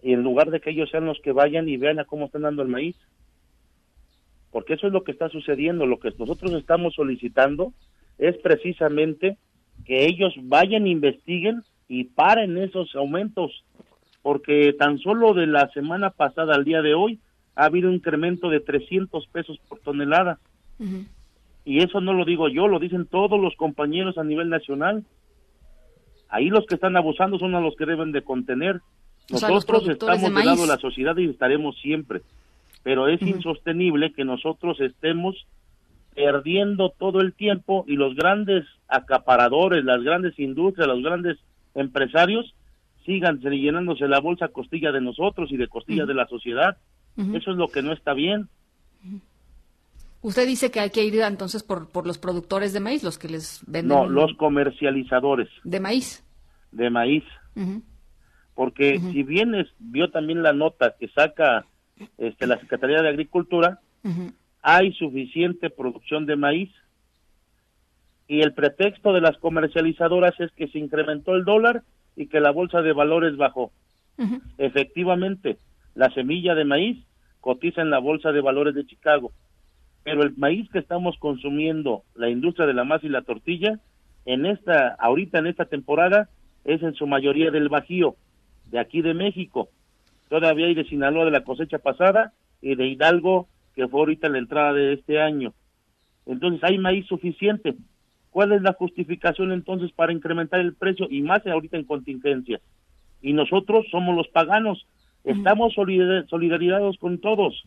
Speaker 12: y en lugar de que ellos sean los que vayan y vean a cómo están dando el maíz. Porque eso es lo que está sucediendo. Lo que nosotros estamos solicitando es precisamente que ellos vayan, investiguen y paren esos aumentos. Porque tan solo de la semana pasada al día de hoy ha habido un incremento de 300 pesos por tonelada. Y eso no lo digo yo, lo dicen todos los compañeros a nivel nacional. Ahí los que están abusando son a los que deben de contener. Nosotros estamos de, lado de la sociedad y estaremos siempre, pero es insostenible que nosotros estemos perdiendo todo el tiempo y los grandes acaparadores, las grandes industrias, los grandes empresarios sigan llenándose la bolsa costilla de nosotros y de costilla de la sociedad. Eso es lo que no está bien.
Speaker 2: Usted dice que hay que ir entonces por, por los productores de maíz, los que les venden.
Speaker 12: No, los comercializadores.
Speaker 2: ¿De maíz?
Speaker 12: De maíz. Porque si bien vio también la nota que saca este, la Secretaría de Agricultura, hay suficiente producción de maíz. Y el pretexto de las comercializadoras es que se incrementó el dólar y que la bolsa de valores bajó. Efectivamente, la semilla de maíz cotiza en la bolsa de valores de Chicago. Pero el maíz que estamos consumiendo, la industria de la masa y la tortilla, en esta, ahorita en esta temporada, es en su mayoría del Bajío, de aquí de México. Todavía hay de Sinaloa de la cosecha pasada y de Hidalgo, que fue ahorita la entrada de este año. Entonces hay maíz suficiente. ¿Cuál es la justificación entonces para incrementar el precio y más ahorita en contingencia? Y nosotros somos los paganos, estamos solidarizados con todos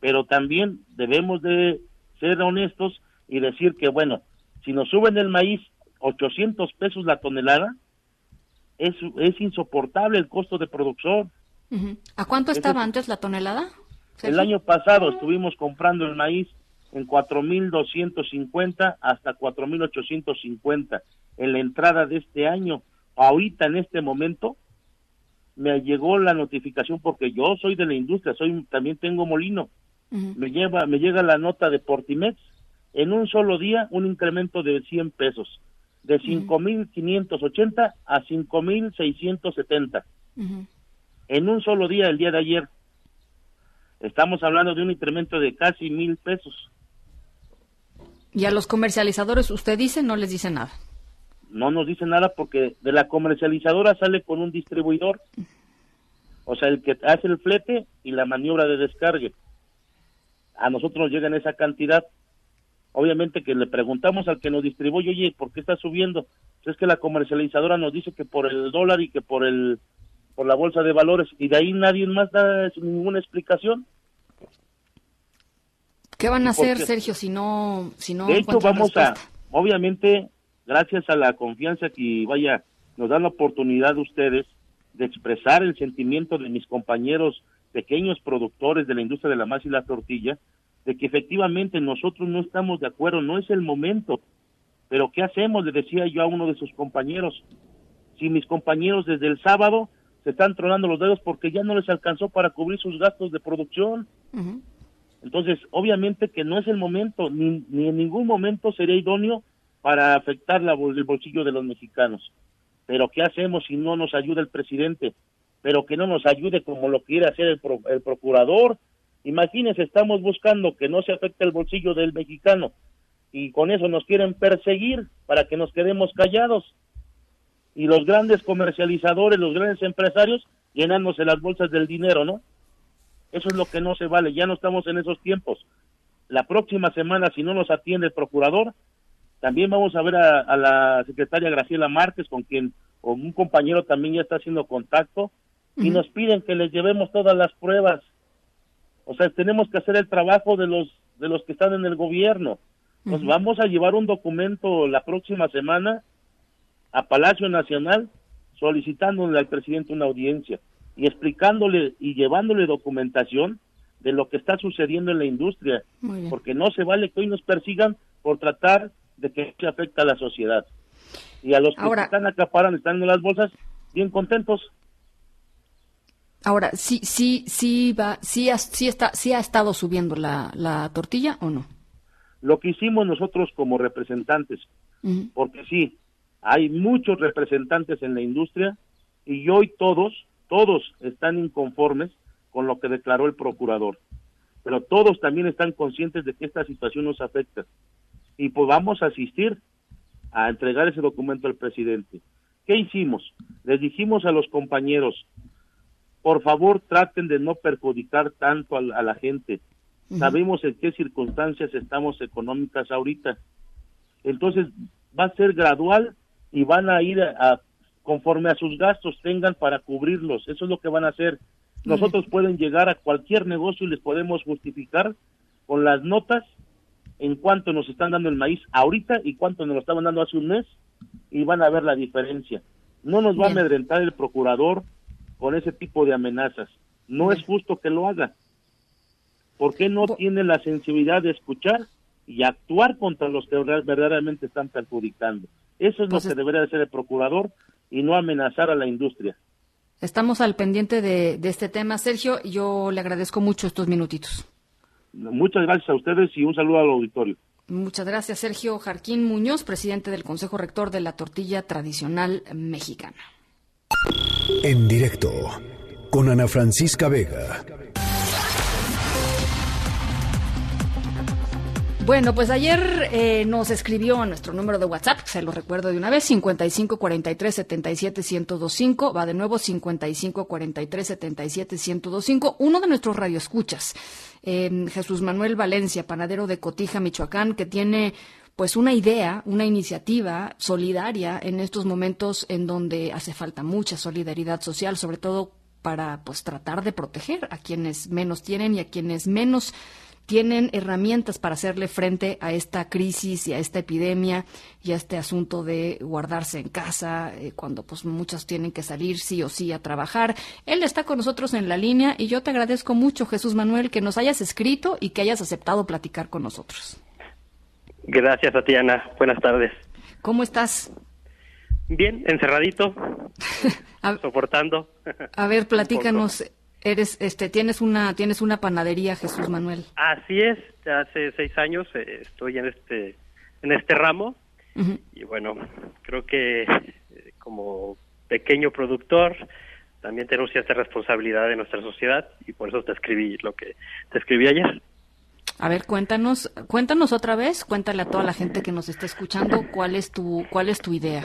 Speaker 12: pero también debemos de ser honestos y decir que, bueno, si nos suben el maíz 800 pesos la tonelada, es, es insoportable el costo de producción.
Speaker 2: ¿A cuánto estaba antes la tonelada?
Speaker 12: El año pasado estuvimos comprando el maíz en 4.250 hasta 4.850 en la entrada de este año. Ahorita, en este momento, me llegó la notificación porque yo soy de la industria, soy también tengo molino. Me lleva me llega la nota de Portimex en un solo día un incremento de 100 pesos, de 5.580 a 5.670. En un solo día, el día de ayer. Estamos hablando de un incremento de casi mil pesos.
Speaker 2: ¿Y a los comercializadores usted dice no les dice nada?
Speaker 12: No nos dice nada porque de la comercializadora sale con un distribuidor. O sea, el que hace el flete y la maniobra de descargue. A nosotros nos llegan esa cantidad. Obviamente que le preguntamos al que nos distribuye, oye, ¿por qué está subiendo? Pues es que la comercializadora nos dice que por el dólar y que por el por la bolsa de valores y de ahí nadie más da ninguna explicación.
Speaker 2: ¿Qué van a hacer, Sergio, si no, si no
Speaker 12: De hecho, vamos a, obviamente, gracias a la confianza que vaya, nos dan la oportunidad de ustedes de expresar el sentimiento de mis compañeros pequeños productores de la industria de la masa y la tortilla, de que efectivamente nosotros no estamos de acuerdo, no es el momento. Pero ¿qué hacemos? Le decía yo a uno de sus compañeros. Si mis compañeros desde el sábado se están tronando los dedos porque ya no les alcanzó para cubrir sus gastos de producción. Entonces, obviamente que no es el momento, ni, ni, en ningún momento sería idóneo para afectar la, el bolsillo de los mexicanos. Pero ¿qué hacemos si no nos ayuda el presidente? Pero que no nos ayude como lo quiere hacer el, el procurador. Imagínense, estamos buscando que no se afecte el bolsillo del mexicano y con eso nos quieren perseguir para que nos quedemos callados y los grandes comercializadores, los grandes empresarios llenándose las bolsas del dinero, ¿no? Eso es lo que no se vale, ya no estamos en esos tiempos. La próxima semana, si no nos atiende el procurador, también vamos a ver a, la secretaria Graciela Márquez, con quien o un compañero también ya está haciendo contacto, y nos piden que les llevemos todas las pruebas. O sea, tenemos que hacer el trabajo de los de los que están en el gobierno. Nos vamos a llevar un documento la próxima semana a Palacio Nacional solicitándole al presidente una audiencia y explicándole y llevándole documentación de lo que está sucediendo en la industria, porque no se vale que hoy nos persigan por tratar de que se afecta a la sociedad. Y a los que están acaparando, están en las bolsas, bien contentos.
Speaker 2: Ahora, sí, sí, sí va, sí, ha, sí está, sí ha estado subiendo la, la tortilla o no.
Speaker 12: Lo que hicimos nosotros como representantes, porque sí, hay muchos representantes en la industria y hoy todos, todos están inconformes con lo que declaró el procurador. Pero todos también están conscientes de que esta situación nos afecta. Y pues vamos a asistir a entregar ese documento al presidente. ¿Qué hicimos? Les dijimos a los compañeros, por favor traten de no perjudicar tanto a, la gente. Sabemos en qué circunstancias estamos económicas ahorita. Entonces va a ser gradual y van a ir a, conforme a sus gastos tengan para cubrirlos. Eso es lo que van a hacer. Nosotros pueden llegar a cualquier negocio y les podemos justificar con las notas en cuánto nos están dando el maíz ahorita y cuánto nos lo estaban dando hace un mes y van a ver la diferencia. No nos va a amedrentar el procurador con ese tipo de amenazas. No es justo que lo haga. ¿Por qué no tiene la sensibilidad de escuchar y actuar contra los que verdaderamente están perjudicando? Eso es lo que debería de ser el procurador y no amenazar a la industria.
Speaker 2: Estamos al pendiente de, este tema, Sergio. Yo le agradezco mucho estos minutitos.
Speaker 12: Muchas gracias a ustedes y un saludo al auditorio.
Speaker 2: Muchas gracias, Sergio Jarquín Muñoz, presidente del Consejo Rector de la Tortilla Tradicional Mexicana.
Speaker 1: En directo, con Ana Francisca Vega.
Speaker 2: Bueno, pues ayer eh, nos escribió a nuestro número de WhatsApp, se lo recuerdo de una vez, 5543-77-1025, va de nuevo 5543-77-1025, uno de nuestros radioescuchas, eh, Jesús Manuel Valencia, panadero de Cotija, Michoacán, que tiene pues una idea, una iniciativa solidaria en estos momentos en donde hace falta mucha solidaridad social, sobre todo para pues tratar de proteger a quienes menos tienen y a quienes menos tienen herramientas para hacerle frente a esta crisis y a esta epidemia y a este asunto de guardarse en casa eh, cuando pues muchos tienen que salir sí o sí a trabajar. Él está con nosotros en la línea y yo te agradezco mucho, Jesús Manuel, que nos hayas escrito y que hayas aceptado platicar con nosotros.
Speaker 13: Gracias, Tatiana. Buenas tardes.
Speaker 2: ¿Cómo estás?
Speaker 13: Bien, encerradito, soportando.
Speaker 2: A ver, platícanos. Eres, este, tienes una, tienes una panadería, Jesús Manuel.
Speaker 13: Así es. Hace seis años eh, estoy en este, en este ramo y bueno, creo que eh, como pequeño productor también tenemos cierta responsabilidad de nuestra sociedad y por eso te escribí lo que te escribí ayer.
Speaker 2: A ver, cuéntanos, cuéntanos otra vez, cuéntale a toda la gente que nos está escuchando cuál es tu, cuál es tu idea.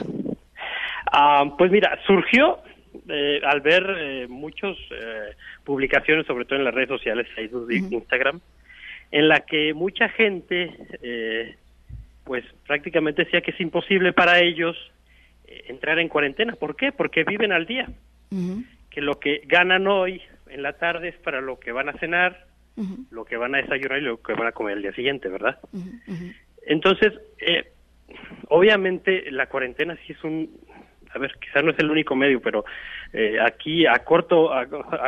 Speaker 13: Ah, pues mira, surgió eh, al ver eh, muchas eh, publicaciones, sobre todo en las redes sociales, Facebook e Instagram, en la que mucha gente, eh, pues prácticamente decía que es imposible para ellos entrar en cuarentena. ¿Por qué? Porque viven al día. Que lo que ganan hoy en la tarde es para lo que van a cenar, lo que van a desayunar y lo que van a comer el día siguiente, ¿verdad? Entonces, obviamente la cuarentena sí es un, a ver, quizás no es el único medio, pero eh, aquí a corto a,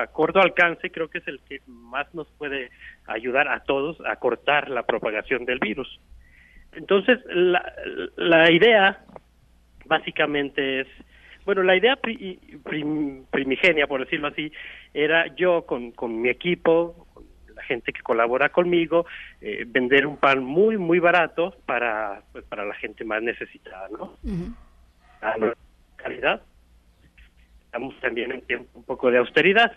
Speaker 13: corto alcance creo que es el que más nos puede ayudar a todos a cortar la propagación del virus. Entonces, la, la idea básicamente es, bueno, la idea primigenia, por decirlo así, era yo con, con mi equipo, la gente que colabora conmigo, eh, vender un pan muy, muy barato para, pues, para la gente más necesitada, ¿no? calidad. Estamos también en tiempo un poco de austeridad,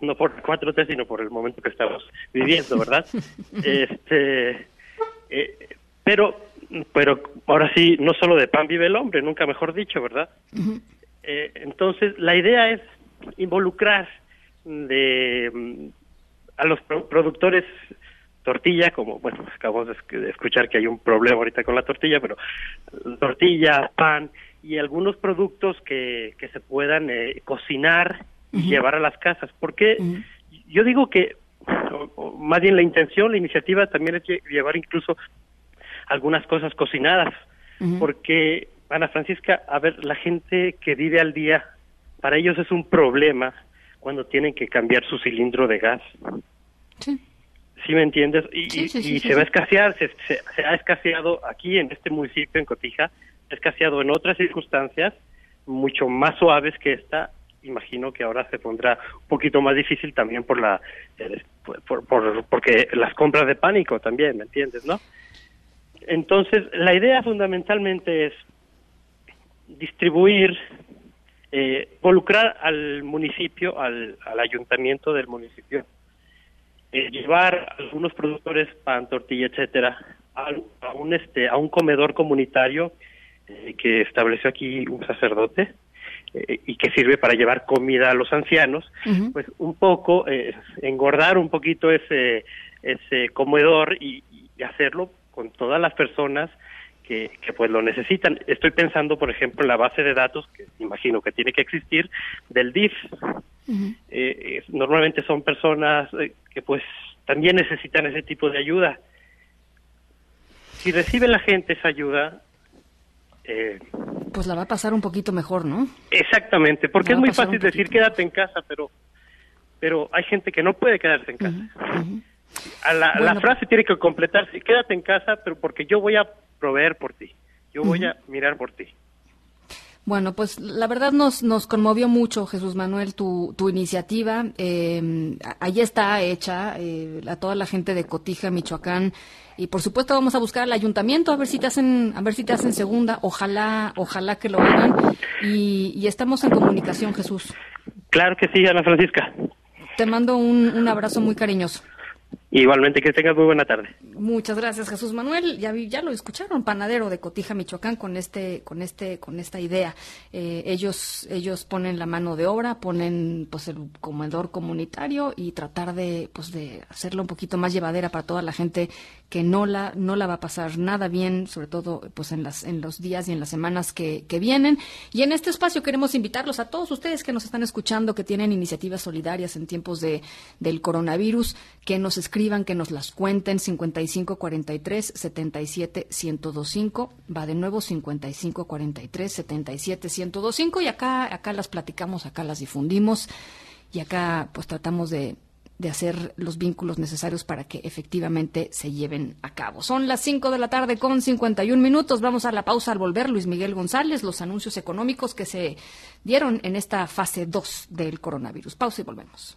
Speaker 13: no por cuatro t sino por el momento que estamos viviendo, ¿verdad? este, eh, pero, pero ahora sí, no solo de pan vive el hombre, nunca mejor dicho, ¿verdad? Eh, entonces, la idea es involucrar de a los productores tortilla, como, bueno, acabamos de escuchar que hay un problema ahorita con la tortilla, pero tortilla, pan, y algunos productos que, que se puedan eh, cocinar y llevar a las casas. Porque yo digo que, más bien la intención, la iniciativa también es llevar incluso algunas cosas cocinadas. Porque, Ana Francisca, a ver, la gente que vive al día, para ellos es un problema cuando tienen que cambiar su cilindro de gas. Sí. ¿Sí me entiendes? Y, y se va a escasear, se, se, ha escaseado aquí en este municipio, en Cotija, escaseado en otras circunstancias mucho más suaves que esta imagino que ahora se pondrá un poquito más difícil también por la por, por, porque las compras de pánico también me entiendes no entonces la idea fundamentalmente es distribuir eh, involucrar al municipio al, al ayuntamiento del municipio. Eh, llevar algunos productores pan tortilla etcétera a, a un este a un comedor comunitario eh, que estableció aquí un sacerdote eh, y que sirve para llevar comida a los ancianos, pues un poco engordar un poquito ese ese comedor y, hacerlo con todas las personas que, que, pues lo necesitan. Estoy pensando, por ejemplo, en la base de datos que imagino que tiene que existir del DIF. normalmente son personas que pues también necesitan ese tipo de ayuda. Si recibe la gente esa ayuda,
Speaker 2: eh, pues la va a pasar un poquito mejor, ¿no?
Speaker 13: Exactamente, porque es muy fácil decir quédate en casa, pero pero hay gente que no puede quedarse en casa. a la, frase tiene que completarse, quédate en casa, pero porque yo voy a proveer por ti, yo voy a mirar por ti.
Speaker 2: Bueno, pues la verdad nos, nos conmovió mucho, Jesús Manuel, tu, tu iniciativa. Eh, ahí está hecha eh, a toda la gente de Cotija, Michoacán. Y por supuesto vamos a buscar al ayuntamiento a ver si te hacen, a ver si te hacen segunda. Ojalá, ojalá que lo hagan. Y, y estamos en comunicación, Jesús.
Speaker 13: Claro que sí, Ana Francisca.
Speaker 2: Te mando un, un abrazo muy cariñoso.
Speaker 13: Igualmente, que tengas muy buena tarde.
Speaker 2: Muchas gracias, Jesús Manuel. Ya, ya lo escucharon, panadero de Cotija, Michoacán, con este, con este, con esta idea. Eh, ellos, ellos ponen la mano de obra, ponen pues el comedor comunitario y tratar de, pues de hacerlo un poquito más llevadera para toda la gente que no la, no la va a pasar nada bien, sobre todo pues en las, en los días y en las semanas que, que vienen. Y en este espacio queremos invitarlos a todos ustedes que nos están escuchando, que tienen iniciativas solidarias en tiempos de, del coronavirus, que nos escriban escriban, que nos las cuenten 5543 77 1025. Va de nuevo 5543 77 1025 y acá acá las platicamos, acá las difundimos y acá pues tratamos de de hacer los vínculos necesarios para que efectivamente se lleven a cabo. Son las 5 de la tarde con 51 minutos. Vamos a la pausa al volver. Luis Miguel González, los anuncios económicos que se dieron en esta fase 2 del coronavirus. Pausa y volvemos.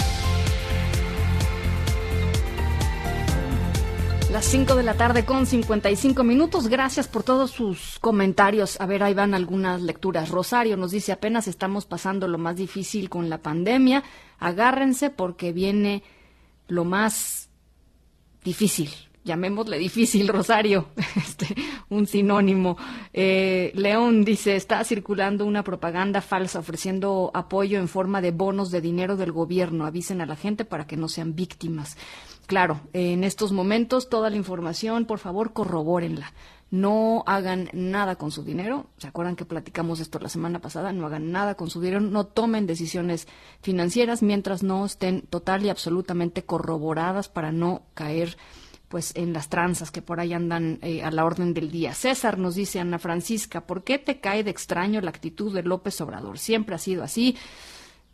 Speaker 2: Las 5 de la tarde con 55 minutos. Gracias por todos sus comentarios. A ver, ahí van algunas lecturas. Rosario nos dice, apenas estamos pasando lo más difícil con la pandemia. Agárrense porque viene lo más difícil. Llamémosle difícil, Rosario, este, un sinónimo. Eh, León dice, está circulando una propaganda falsa ofreciendo apoyo en forma de bonos de dinero del gobierno. Avisen a la gente para que no sean víctimas. Claro, en estos momentos toda la información, por favor, corrobórenla. No hagan nada con su dinero. ¿Se acuerdan que platicamos esto la semana pasada? No hagan nada con su dinero. No tomen decisiones financieras mientras no estén total y absolutamente corroboradas para no caer pues en las tranzas que por ahí andan eh, a la orden del día. César nos dice, Ana Francisca, ¿por qué te cae de extraño la actitud de López Obrador? Siempre ha sido así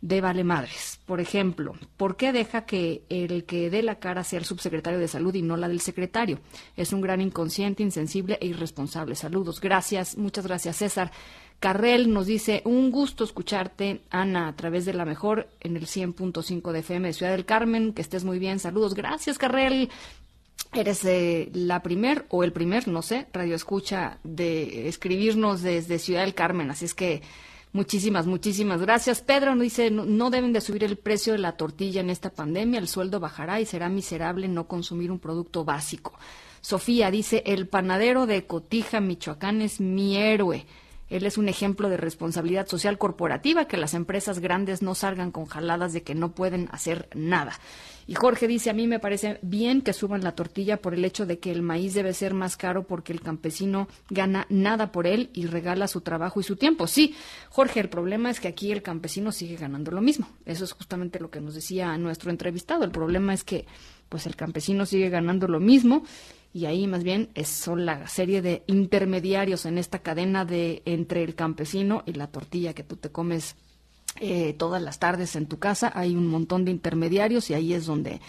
Speaker 2: de vale madres. Por ejemplo, ¿por qué deja que el que dé la cara sea el subsecretario de salud y no la del secretario? Es un gran inconsciente, insensible e irresponsable. Saludos. Gracias, muchas gracias, César. Carrel nos dice, un gusto escucharte, Ana, a través de la mejor en el 100.5 de FM de Ciudad del Carmen. Que estés muy bien. Saludos. Gracias, Carrel. Eres eh, la primer o el primer, no sé, radio escucha de escribirnos desde Ciudad del Carmen. Así es que Muchísimas, muchísimas gracias. Pedro dice, no, deben de subir el precio de la tortilla en esta pandemia, el sueldo bajará y será miserable no consumir un producto básico. Sofía dice, el panadero de Cotija, Michoacán, es mi héroe. Él es un ejemplo de responsabilidad social corporativa, que las empresas grandes no salgan con jaladas de que no pueden hacer nada. Y Jorge dice, a mí me parece bien que suban la tortilla por el hecho de que el maíz debe ser más caro porque el campesino gana nada por él y regala su trabajo y su tiempo. Sí, Jorge, el problema es que aquí el campesino sigue ganando lo mismo. Eso es justamente lo que nos decía nuestro entrevistado. El problema es que pues el campesino sigue ganando lo mismo y ahí más bien es, son la serie de intermediarios en esta cadena de entre el campesino y la tortilla que tú te comes eh, todas las tardes en tu casa. Hay un montón de intermediarios y ahí es donde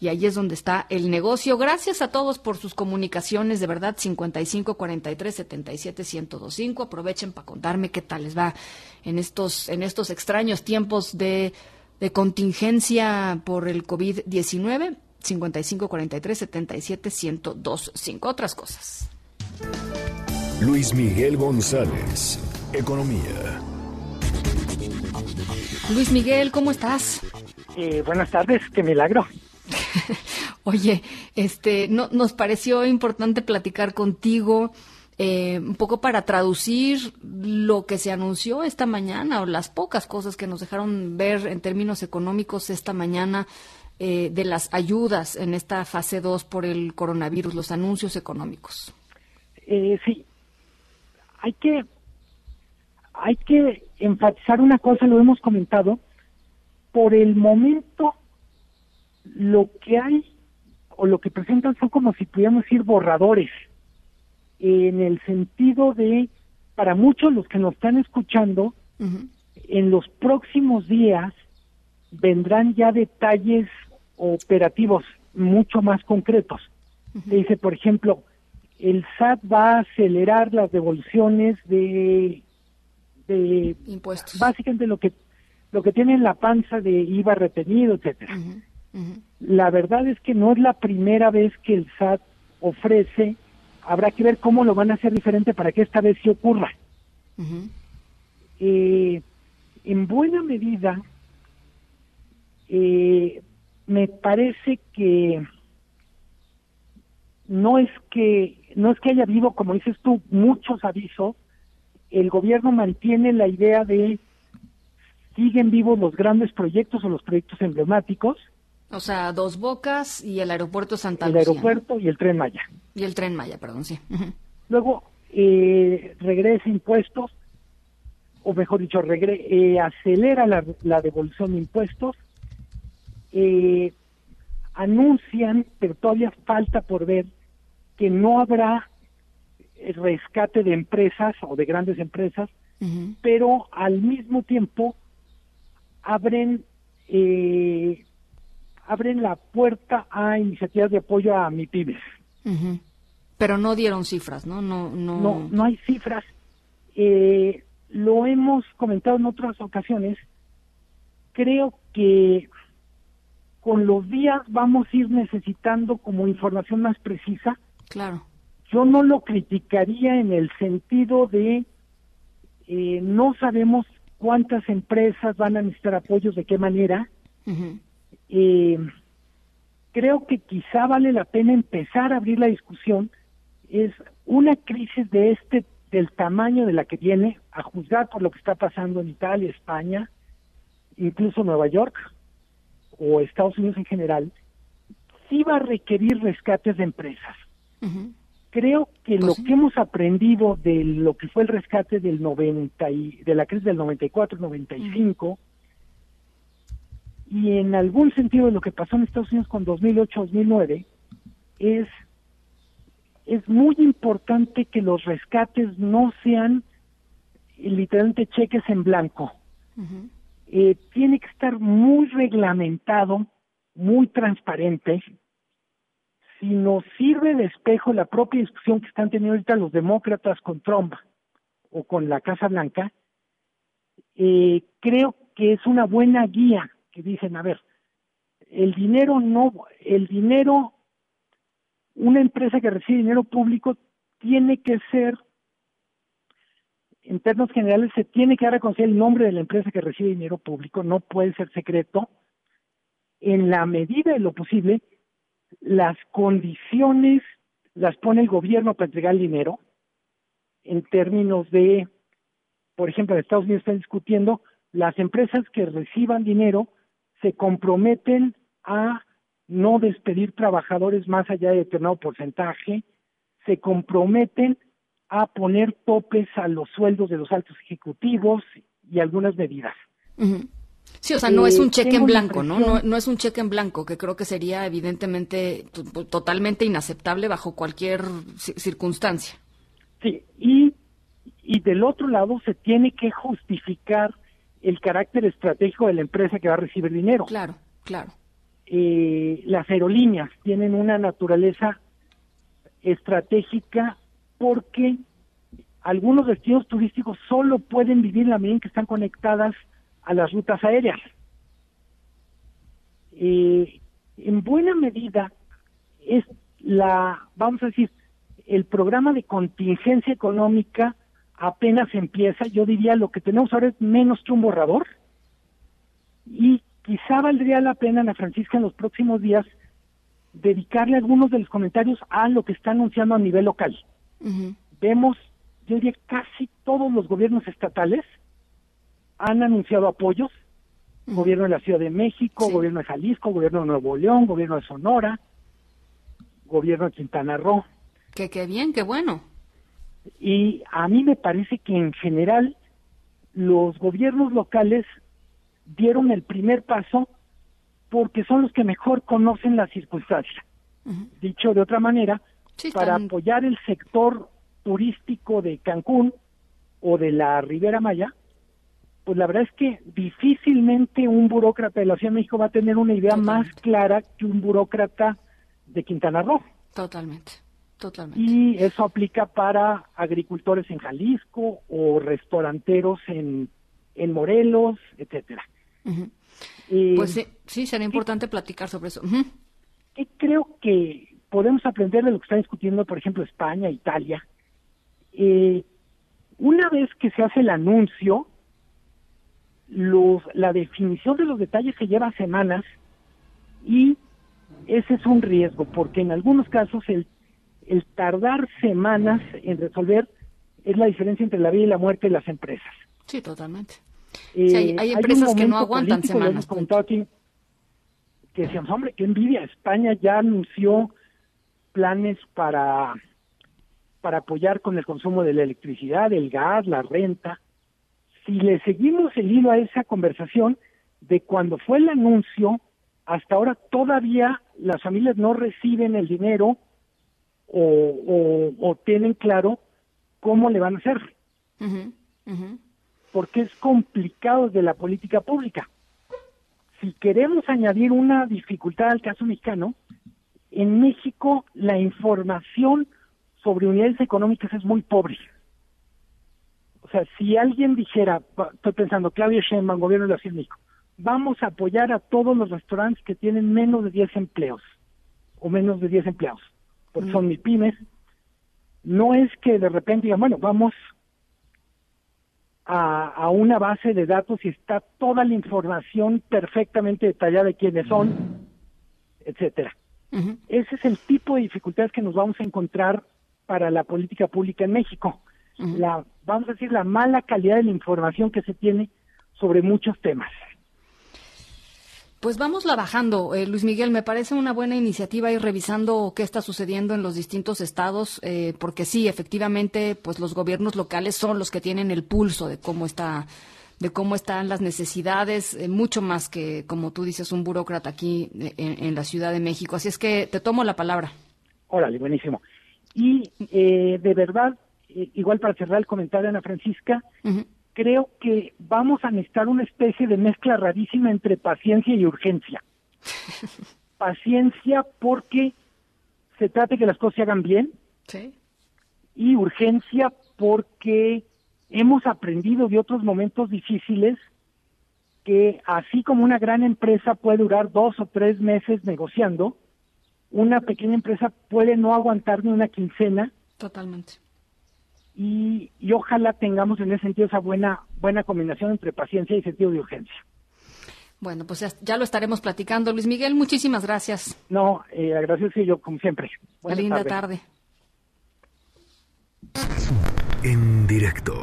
Speaker 2: y ahí es donde está el negocio. Gracias a todos por sus comunicaciones, de verdad, 55 43 77 1025. Aprovechen para contarme qué tal les va en estos, en estos extraños tiempos de, de contingencia por el COVID-19. 55 43 77 1025. Otras cosas.
Speaker 1: Luis Miguel González, Economía.
Speaker 2: Luis Miguel, ¿cómo estás?
Speaker 14: Eh, buenas tardes, qué milagro.
Speaker 2: Oye, este, no, nos pareció importante platicar contigo eh, un poco para traducir lo que se anunció esta mañana o las pocas cosas que nos dejaron ver en términos económicos esta mañana eh, de las ayudas en esta fase 2 por el coronavirus, los anuncios económicos.
Speaker 14: sí, hay que hay que enfatizar una cosa, lo hemos comentado, por el momento lo que hay o lo que presentan son como si pudiéramos decir borradores, en el sentido de, para muchos los que nos están escuchando, en los próximos días vendrán ya detalles operativos mucho más concretos. dice, por ejemplo, el SAT va a acelerar las devoluciones de de
Speaker 2: impuestos.
Speaker 14: Básicamente lo que lo que tiene en la panza de IVA retenido, etcétera. La verdad es que no es la primera vez que el SAT ofrece, habrá que ver cómo lo van a hacer diferente para que esta vez sí ocurra. Eh, en buena medida, eh, me parece que no es que no es que haya habido, como dices tú, muchos avisos, el gobierno mantiene la idea de siguen vivos los grandes proyectos o los proyectos emblemáticos
Speaker 2: O sea, Dos Bocas y el aeropuerto Santa Lucía.
Speaker 14: El aeropuerto y el tren Maya.
Speaker 2: Y el tren Maya, perdón, sí.
Speaker 14: Luego eh, regresa impuestos, o mejor dicho, regre eh, acelera la, la, devolución de impuestos. Eh, anuncian, pero todavía falta por ver, que no habrá rescate de empresas o de grandes empresas, uh -huh. pero al mismo tiempo abren eh, abren la puerta a iniciativas de apoyo a MIPIMES.
Speaker 2: Uh -huh. Pero no dieron cifras, ¿no? No, no...
Speaker 14: no, no hay cifras. Eh, lo hemos comentado en otras ocasiones. Creo que con los días vamos a ir necesitando como información más precisa.
Speaker 2: Claro.
Speaker 14: Yo no lo criticaría en el sentido de eh, no sabemos cuántas empresas van a necesitar apoyos, de qué manera.
Speaker 2: Uh -huh.
Speaker 14: eh, creo que quizá vale la pena empezar a abrir la discusión. Es una crisis de este del tamaño de la que viene, a juzgar por lo que está pasando en Italia, España, incluso Nueva York o Estados Unidos en general, sí va a requerir rescates de empresas.
Speaker 2: Uh -huh.
Speaker 14: Creo que
Speaker 2: Pues
Speaker 14: lo
Speaker 2: sí.
Speaker 14: que hemos aprendido de lo que fue el rescate del 90 y, de la crisis del 94-95 y en algún sentido de lo que pasó en Estados Unidos con 2008-2009 es es muy importante que los rescates no sean literalmente cheques en blanco.
Speaker 2: Uh -huh.
Speaker 14: Eh, tiene que estar muy reglamentado, muy transparente. Si nos sirve de espejo la propia discusión que están teniendo ahorita los demócratas con Trump o con la Casa Blanca, eh, creo que es una buena guía que dicen, a ver, el dinero no, el dinero, una empresa que recibe dinero público tiene que ser, en términos generales, se tiene que dar a conocer el nombre de la empresa que recibe dinero público, no puede ser secreto. En la medida de lo posible, las condiciones las pone el gobierno para entregar el dinero, en términos de, por ejemplo, Estados Unidos están discutiendo, las empresas que reciban dinero se comprometen a no despedir trabajadores más allá de determinado porcentaje, se comprometen a poner topes a los sueldos de los altos ejecutivos y algunas medidas.
Speaker 2: Uh. Sí, o sea, no
Speaker 14: Eh,
Speaker 2: es un cheque en blanco, ¿no? ¿no? es un cheque en blanco, que creo que sería evidentemente to- totalmente inaceptable bajo cualquier ci- circunstancia.
Speaker 14: Sí, y, y del otro lado se tiene que justificar el carácter estratégico de la empresa que va a recibir dinero.
Speaker 2: Claro, claro.
Speaker 14: Eh, las aerolíneas tienen una naturaleza estratégica porque algunos destinos turísticos solo pueden vivir en la medida en que están conectadas a las rutas aéreas. Eh, en buena medida es la, vamos a decir, el programa de contingencia económica apenas empieza. Yo diría lo que tenemos ahora es menos que un borrador y quizá valdría la pena, Ana Francisca, en los próximos días dedicarle algunos de los comentarios a lo que está anunciando a nivel local. Vemos, yo diría, casi todos los gobiernos estatales han anunciado apoyos. Gobierno de la Ciudad de México, gobierno de Jalisco, gobierno de Nuevo León, gobierno de Sonora, gobierno de Quintana Roo.
Speaker 2: Que qué bien, qué bueno.
Speaker 14: Y a mí me parece que en general los gobiernos locales dieron el primer paso porque son los que mejor conocen la circunstancia. Dicho de otra manera,
Speaker 2: Sí,
Speaker 14: para
Speaker 2: están-
Speaker 14: apoyar el sector turístico de Cancún o de la Ribera Maya, pues la verdad es que difícilmente un burócrata de la Ciudad de México va a tener una idea más clara que un burócrata de Quintana Roo.
Speaker 2: Totalmente, totalmente.
Speaker 14: Y eso aplica para agricultores en Jalisco o restauranteros en, en Morelos, etcétera. Eh,
Speaker 2: Pues sí, sí, será importante platicar sobre eso.
Speaker 14: Que creo que podemos aprender de lo que están discutiendo, por ejemplo, España, Italia. Eh, una vez que se hace el anuncio, los, la definición de los detalles se lleva semanas y ese es un riesgo, porque en algunos casos el, el tardar semanas en resolver es la diferencia entre la vida y la muerte de las empresas.
Speaker 2: Sí, totalmente.
Speaker 14: Eh,
Speaker 2: hay- empresas que no aguantan semanas,
Speaker 14: hemos comentado aquí, que decíamos, hombre, qué envidia, España ya anunció planes para, para apoyar con el consumo de la electricidad, el gas, la renta. Si le seguimos el hilo a esa conversación, de cuando fue el anuncio hasta ahora todavía las familias no reciben el dinero o, o, tienen claro cómo le van a hacer. Porque es complicado de la política pública. Si queremos añadir una dificultad al caso mexicano, en México la información sobre unidades económicas es muy pobre. O sea, si alguien dijera, estoy pensando, Claudia Sheinbaum, gobierno de la Ciudad de México, vamos a apoyar a todos los restaurantes que tienen menos de 10 empleos o menos de 10 empleados, porque son mis pymes. No es que de repente digan, bueno, vamos a, una base de datos y está toda la información perfectamente detallada de quiénes son, etcétera. Ese es el tipo de dificultades que nos vamos a encontrar para la política pública en México. La, vamos a decir, la mala calidad de la información que se tiene sobre muchos temas.
Speaker 2: Pues vamos la bajando, eh, Luis Miguel. Me parece una buena iniciativa ir revisando qué está sucediendo en los distintos estados, eh, porque sí, efectivamente, pues los gobiernos locales son los que tienen el pulso de cómo está, de cómo están las necesidades, eh, mucho más que, como tú dices, un burócrata aquí en, la Ciudad de México. Así es que te tomo la palabra.
Speaker 14: Órale, buenísimo. Y de verdad, igual para cerrar el comentario, Ana Francisca, creo que vamos a necesitar una especie de mezcla rarísima entre paciencia y urgencia. paciencia porque se trata de que las cosas se hagan bien. Y urgencia porque hemos aprendido de otros momentos difíciles que así como una gran empresa puede durar dos o tres meses negociando, una pequeña empresa puede no aguantar ni una quincena.
Speaker 2: Totalmente
Speaker 14: y, ojalá tengamos en ese sentido esa buena, buena combinación entre paciencia y sentido de urgencia.
Speaker 2: Bueno, pues ya, lo estaremos platicando. Luis Miguel, muchísimas gracias.
Speaker 14: No, eh, agradecido yo, como siempre.
Speaker 2: Linda tarde.
Speaker 1: En directo.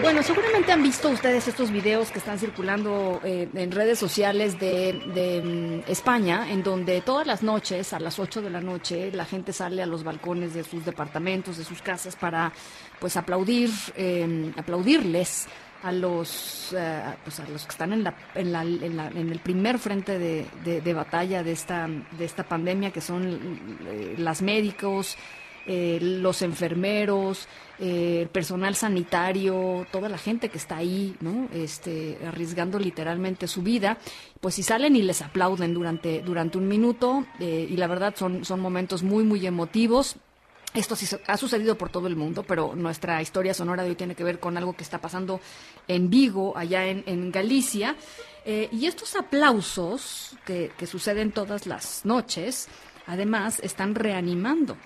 Speaker 2: Bueno, seguramente han visto ustedes estos videos que están circulando eh, en redes sociales de, mm, España, en donde todas las noches, a las 8 de la noche, la gente sale a los balcones de sus departamentos, de sus casas, para pues aplaudir, em, aplaudirles a los, eh, pues a los que están en, la, en, la, en, el primer frente de, de, batalla de esta, de esta pandemia, que son eh, las médicos, eh, los enfermeros, eh, el personal sanitario, toda la gente que está ahí, ¿no? Este, arriesgando literalmente su vida, pues si salen y les aplauden durante, durante un minuto, eh, y la verdad son, son momentos muy, muy emotivos. Esto sí ha sucedido por todo el mundo, pero nuestra historia sonora de hoy tiene que ver con algo que está pasando en Vigo, allá en, en Galicia. y estos aplausos que, que suceden todas las noches, además, están reanimando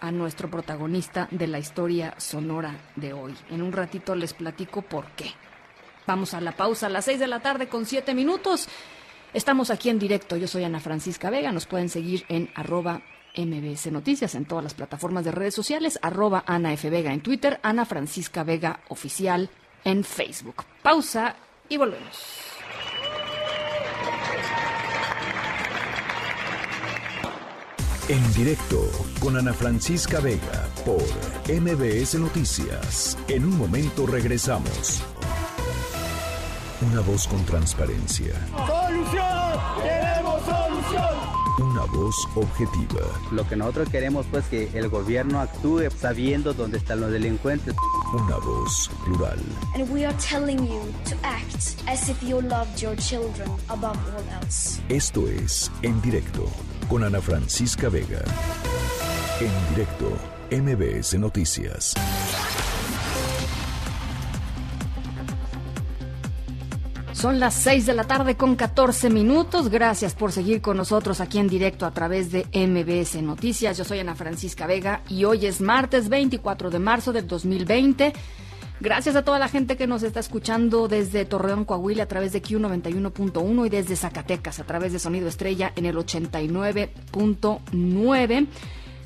Speaker 2: a nuestro protagonista de la historia sonora de hoy. En un ratito les platico por qué. Vamos a la pausa a las 6 de la tarde con 7 minutos. Estamos aquí en directo. Yo soy Ana Francisca Vega. Nos pueden seguir en arroba MBS Noticias en todas las plataformas de redes sociales, arroba Ana F. Vega en Twitter, Ana Francisca Vega Oficial en Facebook. Pausa y volvemos.
Speaker 1: En directo con Ana Francisca Vega por MBS Noticias. En un momento regresamos. Una voz con transparencia.
Speaker 15: ¡Solución! ¡Queremos solución!
Speaker 1: Una voz objetiva.
Speaker 16: Lo que nosotros queremos pues que el gobierno actúe sabiendo dónde están los delincuentes.
Speaker 1: Una voz plural.
Speaker 17: And we are telling you to act as if you loved your children above all else.
Speaker 1: Esto es En Directo con Ana Francisca Vega. En directo, MBS Noticias.
Speaker 2: Son las 6 de la tarde con 14 minutos. Gracias por seguir con nosotros aquí en directo a través de MBS Noticias. Yo soy Ana Francisca Vega y hoy es martes 24 de marzo del 2020. Gracias a toda la gente que nos está escuchando desde Torreón, Coahuila a través de Q91.1 y desde Zacatecas a través de Sonido Estrella en el 89.9.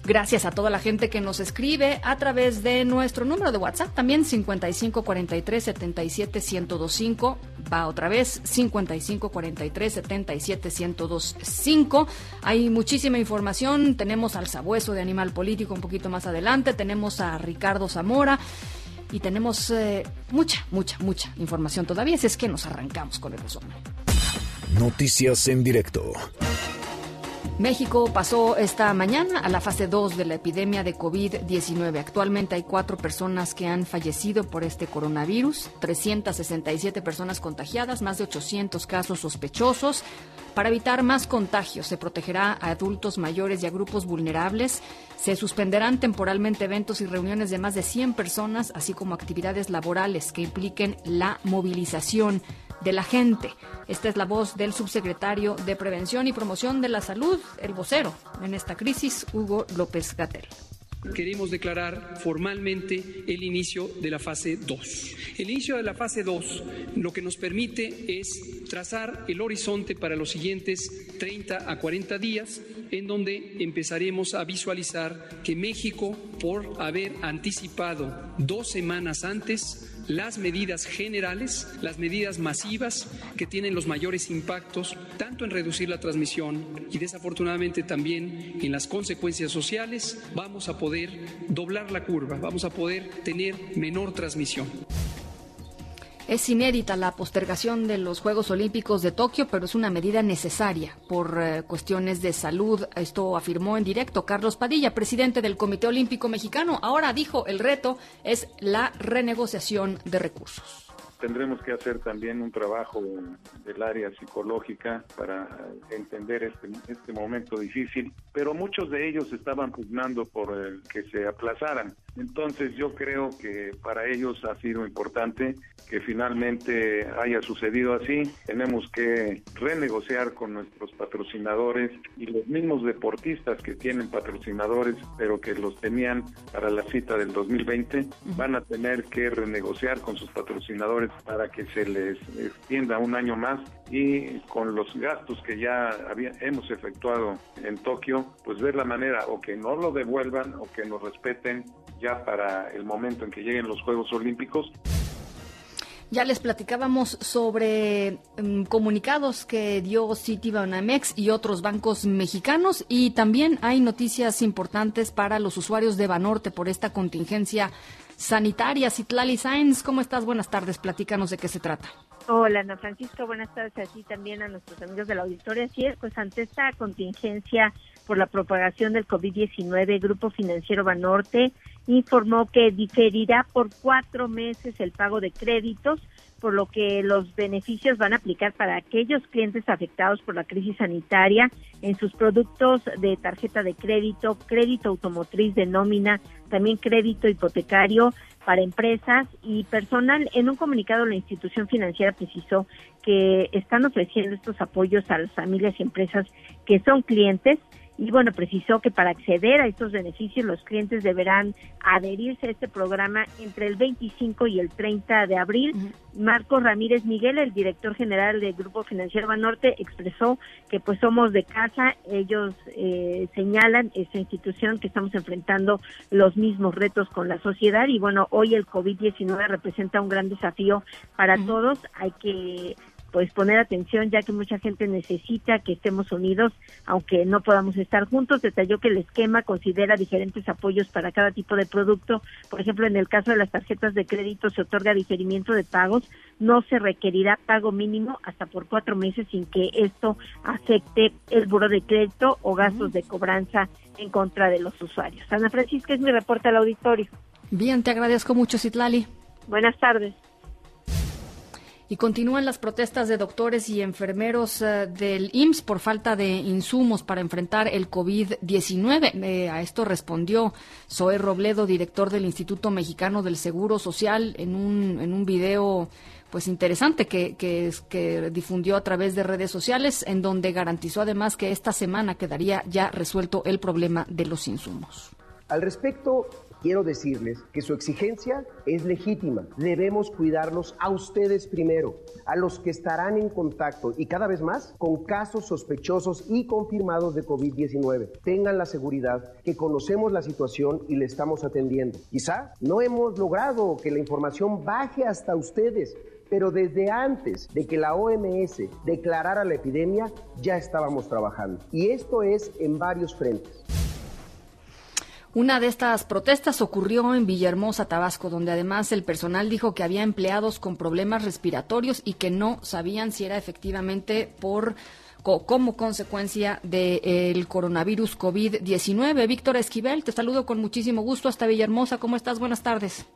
Speaker 2: Gracias a toda la gente que nos escribe a través de nuestro número de WhatsApp, también 5543 77 1025. Va otra vez, 5543 77 1025. Hay muchísima información. Tenemos al sabueso de Animal Político un poquito más adelante. Tenemos a Ricardo Zamora y tenemos eh, mucha, mucha, mucha información todavía. Si es que nos arrancamos con el resumen.
Speaker 1: Noticias en directo.
Speaker 2: México pasó esta mañana a la fase 2 de la epidemia de COVID-19. Actualmente hay cuatro personas que han fallecido por este coronavirus, 367 personas contagiadas, más de 800 casos sospechosos. Para evitar más contagios, se protegerá a adultos mayores y a grupos vulnerables. Se suspenderán temporalmente eventos y reuniones de más de 100 personas, así como actividades laborales que impliquen la movilización de la gente. Esta es la voz del subsecretario de Prevención y Promoción de la Salud, el vocero en esta crisis, Hugo López Gatel
Speaker 7: queremos declarar formalmente el inicio de la fase 2. El inicio de la fase 2 lo que nos permite es trazar el horizonte para los siguientes 30 a 40 días, en donde empezaremos a visualizar que México, por haber anticipado dos semanas antes, las medidas generales, las medidas masivas que tienen los mayores impactos, tanto en reducir la transmisión y desafortunadamente también en las consecuencias sociales, vamos a poder doblar la curva, vamos a poder tener menor transmisión.
Speaker 2: Es inédita la postergación de los Juegos Olímpicos de Tokio, pero es una medida necesaria por eh, cuestiones de salud. Esto afirmó en directo Carlos Padilla, presidente del Comité Olímpico Mexicano. Ahora dijo, el reto es la renegociación de recursos
Speaker 11: tendremos que hacer también un trabajo del área psicológica para entender este, este momento difícil, pero muchos de ellos estaban pugnando por el que se aplazaran. Entonces yo creo que para ellos ha sido importante que finalmente haya sucedido así. Tenemos que renegociar con nuestros patrocinadores y los mismos deportistas que tienen patrocinadores, pero que los tenían para la cita del 2020, van a tener que renegociar con sus patrocinadores para que se les extienda un año más y con los gastos que ya había, hemos efectuado en Tokio, pues ver la manera o que no lo devuelvan o que nos respeten ya para el momento en que lleguen los Juegos Olímpicos.
Speaker 2: Ya les platicábamos sobre mm, comunicados que dio Citibanamex y otros bancos mexicanos y también hay noticias importantes para los usuarios de Banorte por esta contingencia sanitaria. Citlali Sainz, ¿cómo estás? Buenas tardes, platícanos de qué se trata.
Speaker 18: Hola, Ana Francisco, buenas tardes a ti también a nuestros amigos de la auditoría. Sí, pues ante esta contingencia por la propagación del COVID-19, Grupo Financiero Banorte informó que diferirá por cuatro meses el pago de créditos, por lo que los beneficios van a aplicar para aquellos clientes afectados por la crisis sanitaria en sus productos de tarjeta de crédito, crédito automotriz de nómina, también crédito hipotecario para empresas y personal. En un comunicado, la institución financiera precisó que están ofreciendo estos apoyos a las familias y empresas que son clientes y bueno, precisó que para acceder a estos beneficios los clientes deberán adherirse a este programa entre el 25 y el 30 de abril. Marcos Ramírez Miguel, el director general del Grupo Financiero Banorte, expresó que pues somos de casa, ellos eh, señalan esta institución que estamos enfrentando los mismos retos con la sociedad y bueno, hoy el COVID-19 representa un gran desafío para todos, hay que pues poner atención ya que mucha gente necesita que estemos unidos aunque no podamos estar juntos. Detalló que el esquema considera diferentes apoyos para cada tipo de producto. Por ejemplo, en el caso de las tarjetas de crédito se otorga diferimiento de pagos. No se requerirá pago mínimo hasta por cuatro meses sin que esto afecte el buro de crédito o gastos de cobranza en contra de los usuarios. Ana Francisca es mi reporte al auditorio.
Speaker 2: Bien, te agradezco mucho, Citlali.
Speaker 18: Buenas tardes.
Speaker 2: Y continúan las protestas de doctores y enfermeros eh, del IMSS por falta de insumos para enfrentar el COVID-19. Eh, a esto respondió Zoé Robledo, director del Instituto Mexicano del Seguro Social, en un, en un video pues interesante que, que, que difundió a través de redes sociales, en donde garantizó además que esta semana quedaría ya resuelto el problema de los insumos.
Speaker 19: Al respecto, quiero decirles que su exigencia es legítima. Debemos cuidarlos a ustedes primero, a los que estarán en contacto y cada vez más con casos sospechosos y confirmados de COVID-19. Tengan la seguridad que conocemos la situación y le estamos atendiendo. Quizá no hemos logrado que la información baje hasta ustedes, pero desde antes de que la OMS declarara la epidemia ya estábamos trabajando. Y esto es en varios frentes.
Speaker 2: Una de estas protestas ocurrió en Villahermosa, Tabasco, donde además el personal dijo que había empleados con problemas respiratorios y que no sabían si era efectivamente por como consecuencia del coronavirus COVID-19. Víctor Esquivel, te saludo con muchísimo gusto hasta Villahermosa. ¿Cómo estás? Buenas tardes.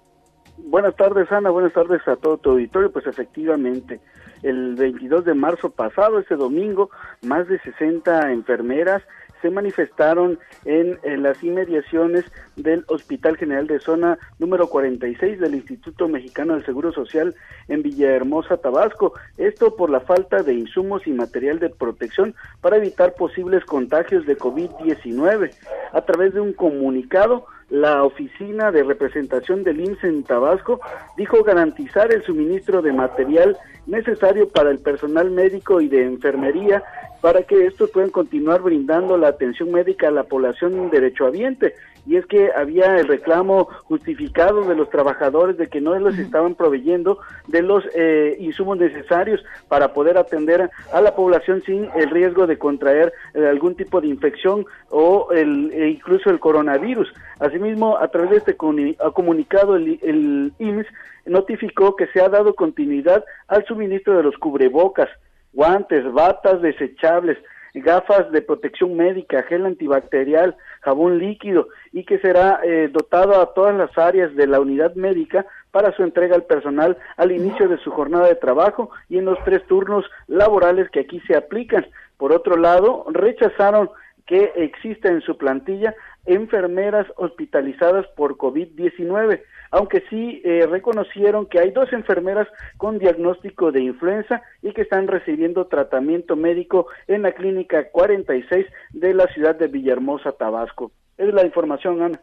Speaker 20: Buenas tardes, Ana. Buenas tardes a todo tu auditorio. Pues efectivamente, el 22 de marzo pasado, ese domingo, más de 60 enfermeras se manifestaron en, las inmediaciones del Hospital General de Zona número 46 del Instituto Mexicano del Seguro Social en Villahermosa, Tabasco. Esto por la falta de insumos y material de protección para evitar posibles contagios de COVID-19. A través de un comunicado, la oficina de representación del IMSS en Tabasco dijo garantizar el suministro de material necesario para el personal médico y de enfermería para que estos puedan continuar brindando la atención médica a la población derechohabiente. Y es que había el reclamo justificado de los trabajadores de que no les estaban proveyendo de los eh, insumos necesarios para poder atender a la población sin el riesgo de contraer eh, algún tipo de infección o el, e incluso el coronavirus. Asimismo, a través de este comunicado, el, el IMSS notificó que se ha dado continuidad al suministro de los cubrebocas, guantes, batas desechables, gafas de protección médica, gel antibacterial, jabón líquido y que será eh, dotado a todas las áreas de la unidad médica para su entrega al personal al inicio de su jornada de trabajo y en los tres turnos laborales que aquí se aplican. Por otro lado, rechazaron que exista en su plantilla enfermeras hospitalizadas por COVID-19 aunque sí eh, reconocieron que hay dos enfermeras con diagnóstico de influenza y que están recibiendo tratamiento médico en la clínica 46 de la ciudad de Villahermosa, Tabasco. Es la información, Ana.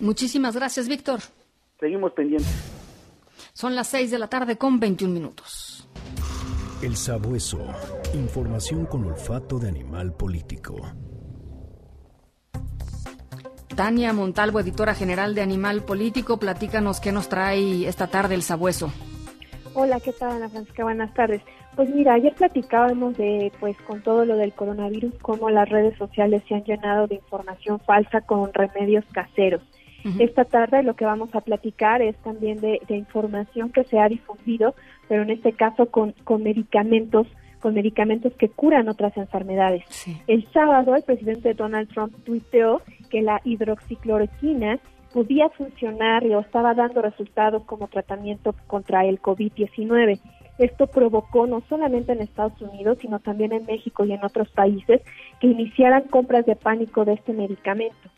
Speaker 2: Muchísimas gracias, Víctor.
Speaker 20: Seguimos pendientes.
Speaker 2: Son las 6 de la tarde con 21 minutos.
Speaker 1: El sabueso. Información con olfato de animal político.
Speaker 2: Tania Montalvo, editora general de Animal Político, platícanos qué nos trae esta tarde el sabueso.
Speaker 21: Hola, ¿qué tal, Ana Francisca? Buenas tardes. Pues mira, ayer platicábamos de, pues con todo lo del coronavirus, cómo las redes sociales se han llenado de información falsa con remedios caseros. Esta tarde lo que vamos a platicar es también de, información que se ha difundido, pero en este caso con, con medicamentos con medicamentos que curan otras enfermedades. El sábado el presidente Donald Trump tuiteó que la hidroxicloroquina podía funcionar o estaba dando resultados como tratamiento contra el COVID-19. Esto provocó no solamente en Estados Unidos, sino también en México y en otros países que iniciaran compras de pánico de este medicamento.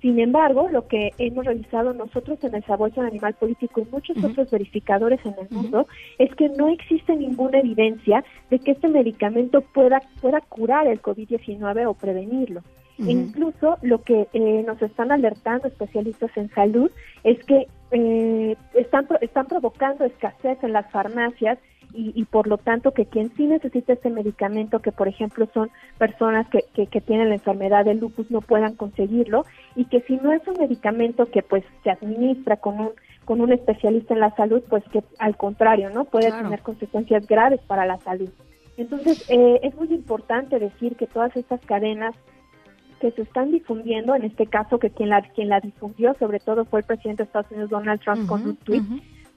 Speaker 21: Sin embargo, lo que hemos realizado nosotros en el Sabueso Animal Político y muchos otros verificadores en el mundo es que no existe ninguna evidencia de que este medicamento pueda, pueda curar el COVID-19 o prevenirlo. incluso lo que eh, nos están alertando especialistas en salud es que eh, están, están provocando escasez en las farmacias y, por lo tanto que quien sí necesita este medicamento, que por ejemplo son personas que, que, tienen la enfermedad del lupus, no puedan conseguirlo y que si no es un medicamento que pues se administra con un con un especialista en la salud, pues que al contrario, ¿no? Puede tener consecuencias graves para la salud. Entonces, eh, es muy importante decir que todas estas cadenas que se están difundiendo, en este caso que quien la, quien la difundió sobre todo fue el presidente de Estados Unidos Donald Trump con un tweet,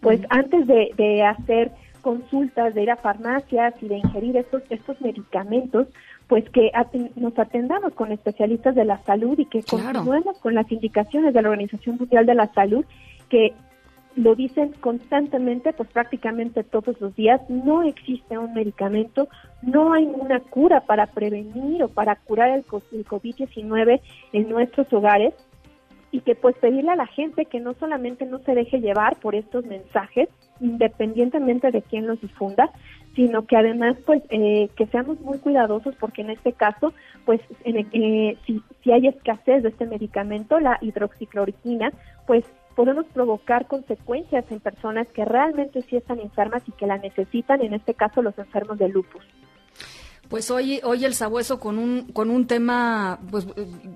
Speaker 21: pues antes de, de hacer consultas, de ir a farmacias y de ingerir estos, estos medicamentos, pues que nos atendamos con especialistas de la salud y que continuemos con las indicaciones de la Organización Mundial de la Salud, que lo dicen constantemente, pues prácticamente todos los días, no existe un medicamento, no hay una cura para prevenir o para curar el COVID-19 en nuestros hogares y que pues pedirle a la gente que no solamente no se deje llevar por estos mensajes, independientemente de quién los difunda, sino que además pues eh, que seamos muy cuidadosos porque en este caso pues en, eh, si, si hay escasez de este medicamento, la hidroxicloroquina, pues podemos provocar consecuencias en personas que realmente sí están enfermas y que la necesitan, en este caso los enfermos de lupus.
Speaker 2: Pues hoy, hoy el sabueso con un, con un tema pues,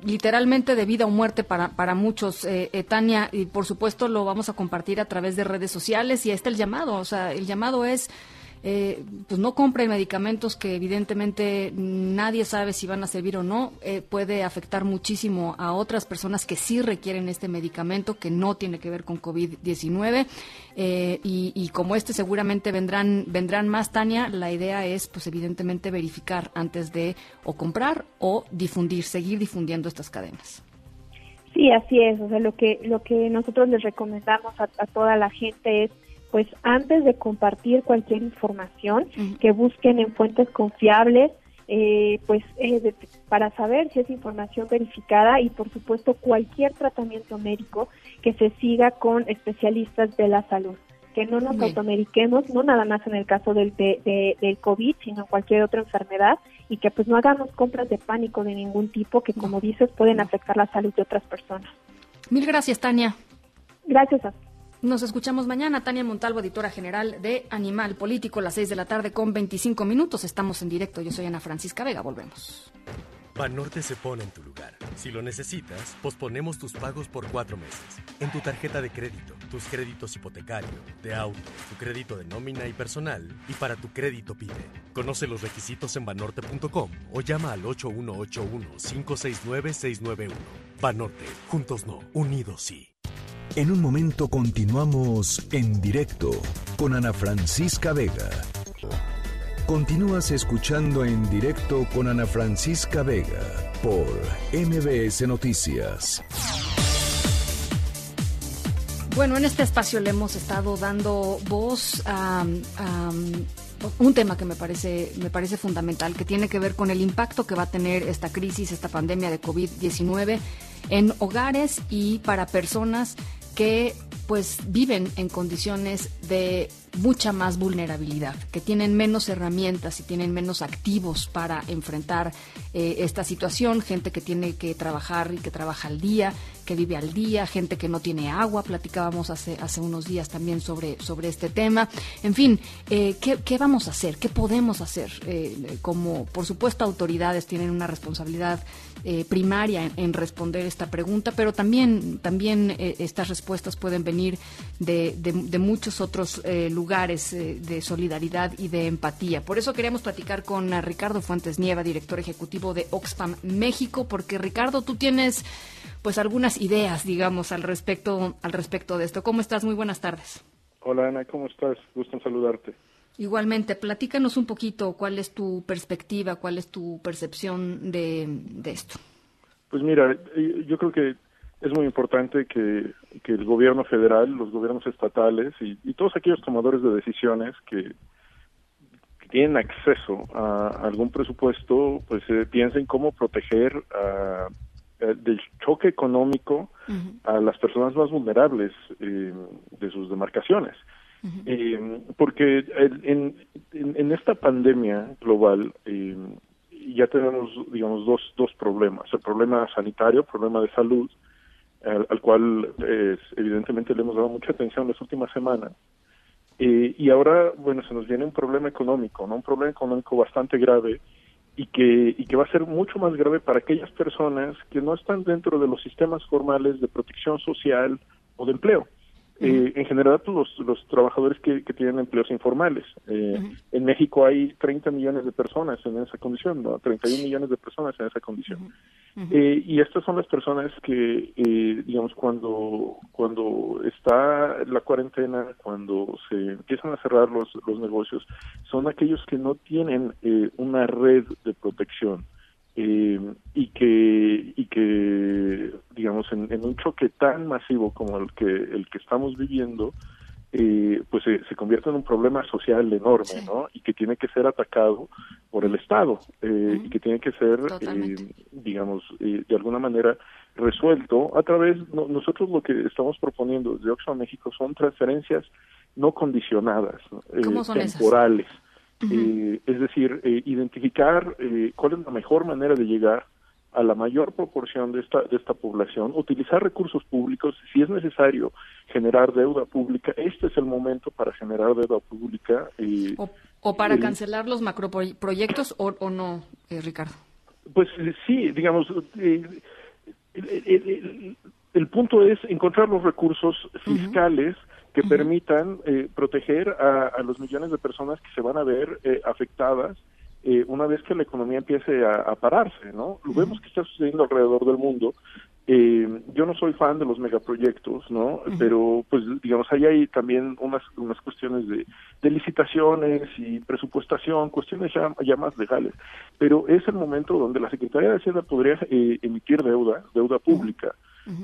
Speaker 2: literalmente de vida o muerte para, para muchos, eh, eh, Tania, y por supuesto lo vamos a compartir a través de redes sociales y ahí está el llamado, o sea, el llamado es eh, pues no compren medicamentos que evidentemente nadie sabe si van a servir o no. Eh, puede afectar muchísimo a otras personas que sí requieren este medicamento que no tiene que ver con COVID-19. Eh, y, como este seguramente vendrán, vendrán más, Tania. La idea es, pues evidentemente, verificar antes de o comprar o difundir, seguir difundiendo estas cadenas.
Speaker 21: Sí, así es. O sea, lo que, lo que nosotros les recomendamos a toda la gente es pues antes de compartir cualquier información, que busquen en fuentes confiables, eh, pues eh, para saber si es información verificada y por supuesto cualquier tratamiento médico que se siga con especialistas de la salud. Que no nos automediquemos, no nada más en el caso del, del COVID, sino cualquier otra enfermedad y que pues no hagamos compras de pánico de ningún tipo que como dices pueden afectar la salud de otras personas.
Speaker 2: Mil gracias, Tania.
Speaker 21: Gracias a
Speaker 2: nos escuchamos mañana. Tania Montalvo, editora general de Animal Político, a las 6 de la tarde con 25 minutos. Estamos en directo. Yo soy Ana Francisca Vega. Volvemos.
Speaker 10: Banorte se pone en tu lugar. Si lo necesitas, posponemos tus pagos por cuatro meses. En tu tarjeta de crédito, tus créditos hipotecario, de auto, tu crédito de nómina y personal, y para tu crédito PIDE. Conoce los requisitos en banorte.com o llama al 8181-569-691. Banorte, juntos no, unidos sí.
Speaker 1: En un momento continuamos en directo con Ana Francisca Vega. Continúas escuchando en directo con Ana Francisca Vega por MBS Noticias.
Speaker 2: Bueno, en este espacio le hemos estado dando voz a, un tema que me parece, me parece fundamental, que tiene que ver con el impacto que va a tener esta crisis, esta pandemia de COVID-19 en hogares y para personas que pues viven en condiciones de mucha más vulnerabilidad, que tienen menos herramientas y tienen menos activos para enfrentar eh, esta situación, gente que tiene que trabajar y que trabaja al día, que vive al día, gente que no tiene agua, platicábamos hace, hace unos días también sobre, sobre este tema. En fin, eh, ¿qué, vamos a hacer? ¿Qué podemos hacer? Eh, como, por supuesto, autoridades tienen una responsabilidad primaria en, responder esta pregunta, pero también, también estas respuestas pueden venir de, de muchos otros lugares lugares eh, de solidaridad y de empatía. Por eso queremos platicar con Ricardo Fuentes Nieva, director ejecutivo de Oxfam México, porque Ricardo, tú tienes pues algunas ideas, digamos, al respecto al respecto de esto. ¿Cómo estás? Muy buenas tardes.
Speaker 22: Hola Ana, ¿cómo estás? Gusto en saludarte.
Speaker 2: Igualmente, platícanos un poquito cuál es tu perspectiva, cuál es tu percepción de, de esto.
Speaker 22: Pues mira, yo creo que es muy importante que, el gobierno federal, los gobiernos estatales y, todos aquellos tomadores de decisiones que, tienen acceso a algún presupuesto, pues eh, piensen cómo proteger eh, del choque económico a las personas más vulnerables eh, de sus demarcaciones. Porque en, en, esta pandemia global ya tenemos, digamos, dos, dos problemas. El problema sanitario, el problema de salud, al, cual evidentemente le hemos dado mucha atención las últimas semanas. y ahora, bueno, se nos viene un problema económico, ¿no? Un problema económico bastante grave y que, y que va a ser mucho más grave para aquellas personas que no están dentro de los sistemas formales de protección social o de empleo. Eh, en general, pues, los, los trabajadores que, que tienen empleos informales. Eh, en México hay 30 millones de personas en esa condición, ¿no? 31 millones de personas en esa condición. Eh, y estas son las personas que, digamos, cuando, cuando está la cuarentena, cuando se empiezan a cerrar los, los negocios, son aquellos que no tienen una red de protección. Eh, y que y que digamos en, un choque tan masivo como el que el que estamos viviendo eh, pues se, convierte en un problema social enorme no y que tiene que ser atacado por el estado eh, y que tiene que ser digamos de alguna manera resuelto a través nosotros lo que estamos proponiendo desde Oxfam México son transferencias no condicionadas temporales eh, es decir, eh, identificar eh, cuál es la mejor manera de llegar a la mayor proporción de esta de esta población, utilizar recursos públicos, si es necesario generar deuda pública, este es el momento para generar deuda pública.
Speaker 2: Eh, o, para cancelar los macroproyectos o, o no, eh, Ricardo.
Speaker 22: Pues sí, digamos, el, punto es encontrar los recursos fiscales que permitan proteger a, los millones de personas que se van a ver afectadas eh, una vez que la economía empiece a, pararse, ¿no? Lo vemos que está sucediendo alrededor del mundo. Eh, yo no soy fan de los megaproyectos, ¿no? Pero, pues, digamos, ahí hay también unas, unas cuestiones de, licitaciones y presupuestación, cuestiones ya, más legales. Pero es el momento donde la Secretaría de Hacienda podría eh, emitir deuda, deuda pública,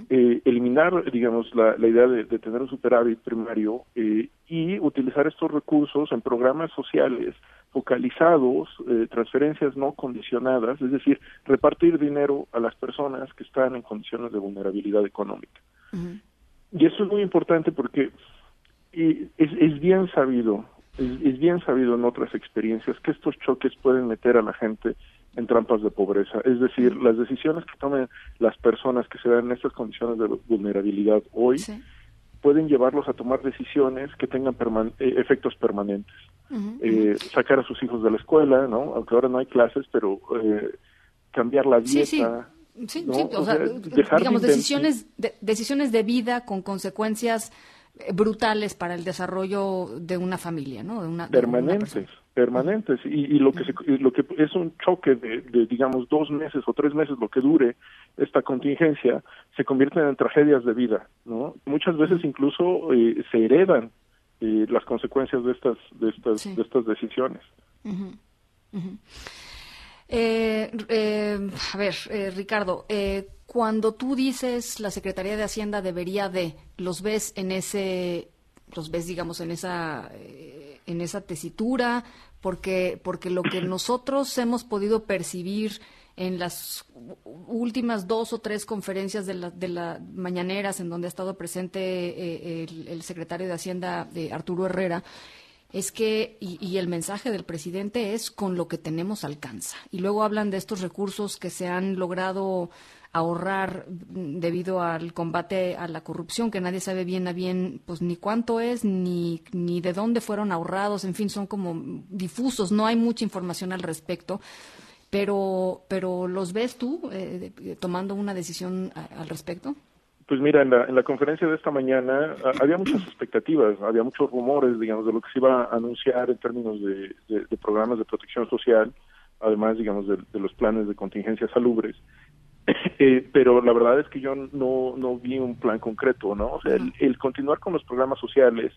Speaker 22: eh, eliminar, digamos, la, la idea de, de, tener un superávit primario eh, y utilizar estos recursos en programas sociales focalizados, eh, transferencias no condicionadas, es decir, repartir dinero a las personas que están en condiciones de vulnerabilidad económica. Y eso es muy importante porque es, es bien sabido, es, es bien sabido en otras experiencias que estos choques pueden meter a la gente en trampas de pobreza. Es decir, las decisiones que tomen las personas que se dan en estas condiciones de vulnerabilidad hoy pueden llevarlos a tomar decisiones que tengan eh, efectos permanentes. eh, sacar a sus hijos de la escuela, ¿no? Aunque ahora no hay clases, pero eh, cambiar la dieta. Sí,
Speaker 2: sí. Sí, o, sea, digamos, decisiones de, decisiones de vida con consecuencias eh, brutales para el desarrollo de una familia, ¿no? De una,
Speaker 22: permanentes, permanentes. Y, y, lo que lo que es un choque de, de, digamos, dos meses o tres meses, lo que dure esta contingencia, se convierten en tragedias de vida, ¿no? Muchas veces incluso eh, se heredan eh, las consecuencias de estas de estas de estas decisiones.
Speaker 2: Eh, eh, a ver, eh, Ricardo, cuando tú dices la Secretaría de Hacienda debería de, los ves en ese, los ves, digamos, en esa, en esa tesitura, porque, porque lo que nosotros hemos podido percibir en las últimas dos o tres conferencias de las de la mañaneras en donde ha estado presente el, el, secretario de Hacienda, Arturo Herrera, es que, y, el mensaje del presidente es con lo que tenemos alcanza. Y luego hablan de estos recursos que se han logrado ahorrar debido al combate a la corrupción, que nadie sabe bien a bien, pues ni cuánto es, ni, ni de dónde fueron ahorrados, en fin, son como difusos, no hay mucha información al respecto. Pero, pero ¿los ves tú eh, tomando una decisión al respecto?
Speaker 22: Pues mira, en la, en la conferencia de esta mañana había muchas expectativas, había muchos rumores, digamos, de lo que se iba a anunciar en términos de, de, programas de protección social, además, digamos, de, los planes de contingencia salubres. Eh, pero la verdad es que yo no, no vi un plan concreto, ¿no? O sea, el continuar con los programas sociales,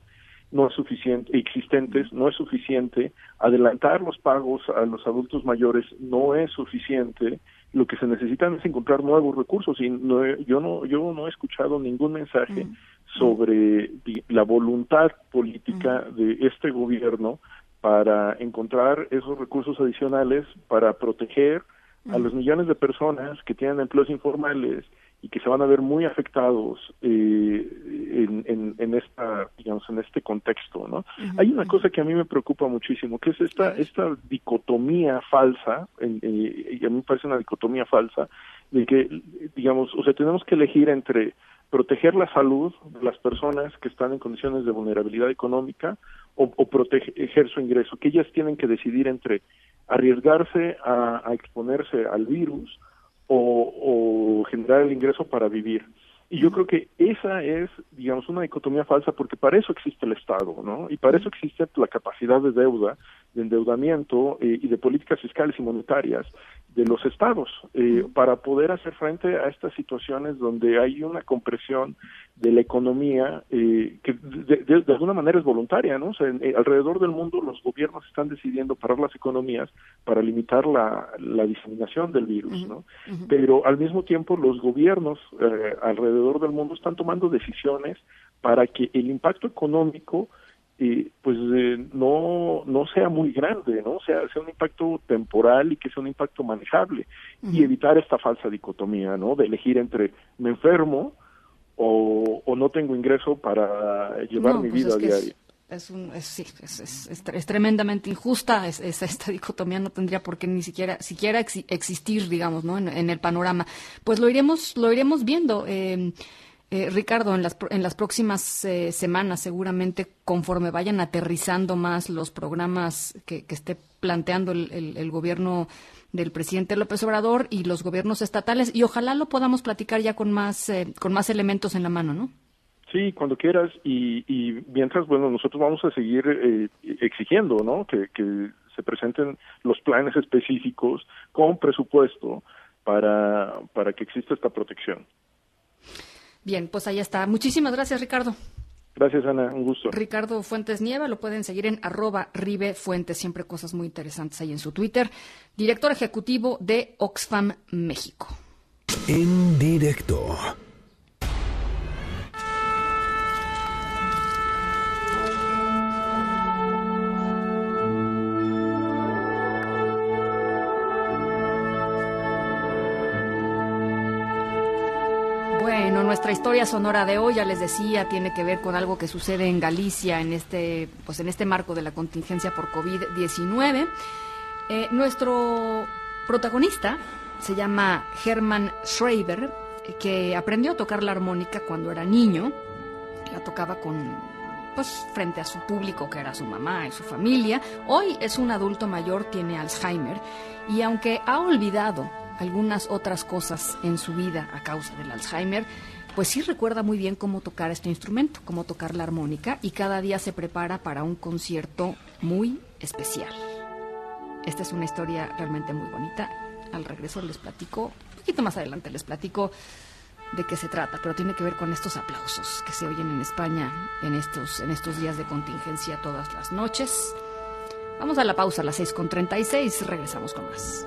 Speaker 22: no es suficiente, existentes, no es suficiente, adelantar los pagos a los adultos mayores no es suficiente, lo que se necesitan es encontrar nuevos recursos y no, yo no yo no he escuchado ningún mensaje mm. sobre la voluntad política mm. de este gobierno para encontrar esos recursos adicionales para proteger a los millones de personas que tienen empleos informales y que se van a ver muy afectados eh, en, en, esta digamos en este contexto no hay una cosa que a mí me preocupa muchísimo que es esta esta dicotomía falsa eh, y a mí me parece una dicotomía falsa de que digamos o sea tenemos que elegir entre proteger la salud de las personas que están en condiciones de vulnerabilidad económica o, proteger su ingreso que ellas tienen que decidir entre arriesgarse a exponerse al virus o, generar el ingreso para vivir. Y yo creo que esa es, digamos, una dicotomía falsa porque para eso existe el Estado, ¿no? Y para eso existe la capacidad de deuda, de endeudamiento eh, y de políticas fiscales y monetarias de los estados eh, para poder hacer frente a estas situaciones donde hay una compresión de la economía eh, que de, alguna manera es voluntaria, ¿no? O sea, eh, alrededor del mundo los gobiernos están decidiendo parar las economías para limitar la, la diseminación del virus, ¿no? Pero al mismo tiempo los gobiernos alrededor del mundo están tomando decisiones para que el impacto económico pues eh, no no sea muy grande no sea sea un impacto temporal y que sea un impacto manejable y evitar esta falsa dicotomía no de elegir entre me enfermo o, o no tengo ingreso para llevar mi pues vida diaria
Speaker 2: es, un, es, sí, es, es, es, tremendamente injusta. esta dicotomía no tendría por qué ni siquiera, siquiera existir, digamos, ¿no? En, el panorama. Pues lo iremos, lo iremos viendo. Eh, eh, Ricardo, en las, en las próximas eh, semanas, seguramente conforme vayan aterrizando más los programas que, esté planteando el, gobierno del presidente López Obrador y los gobiernos estatales, y ojalá lo podamos platicar ya con más, eh, con más elementos en la mano, ¿no?
Speaker 22: Sí, cuando quieras, y, y mientras, bueno, nosotros vamos a seguir exigiendo, ¿no? Que, que se presenten los planes específicos con presupuesto para, para que exista esta protección.
Speaker 2: Bien, pues ahí está. Muchísimas gracias, Ricardo.
Speaker 22: Gracias, Ana. Un gusto.
Speaker 2: Ricardo Fuentes Nieva, lo pueden seguir en arroba Ribe Fuentes, siempre cosas muy interesantes ahí en su Twitter. Director ejecutivo de Oxfam México.
Speaker 1: En directo.
Speaker 2: Nuestra historia sonora de hoy, ya les decía, tiene que ver con algo que sucede en Galicia en este, pues en este marco de la contingencia por COVID-19. Eh, nuestro protagonista se llama Hermann Schreiber, que aprendió a tocar la armónica cuando era niño. La tocaba con pues frente a su público que era su mamá y su familia. Hoy es un adulto mayor, tiene Alzheimer y aunque ha olvidado algunas otras cosas en su vida a causa del Alzheimer, pues sí recuerda muy bien cómo tocar este instrumento, cómo tocar la armónica y cada día se prepara para un concierto muy especial. Esta es una historia realmente muy bonita. Al regreso les platico, un poquito más adelante les platico de qué se trata, pero tiene que ver con estos aplausos que se oyen en España en estos, en estos días de contingencia todas las noches. Vamos a la pausa a las 6.36, regresamos con más.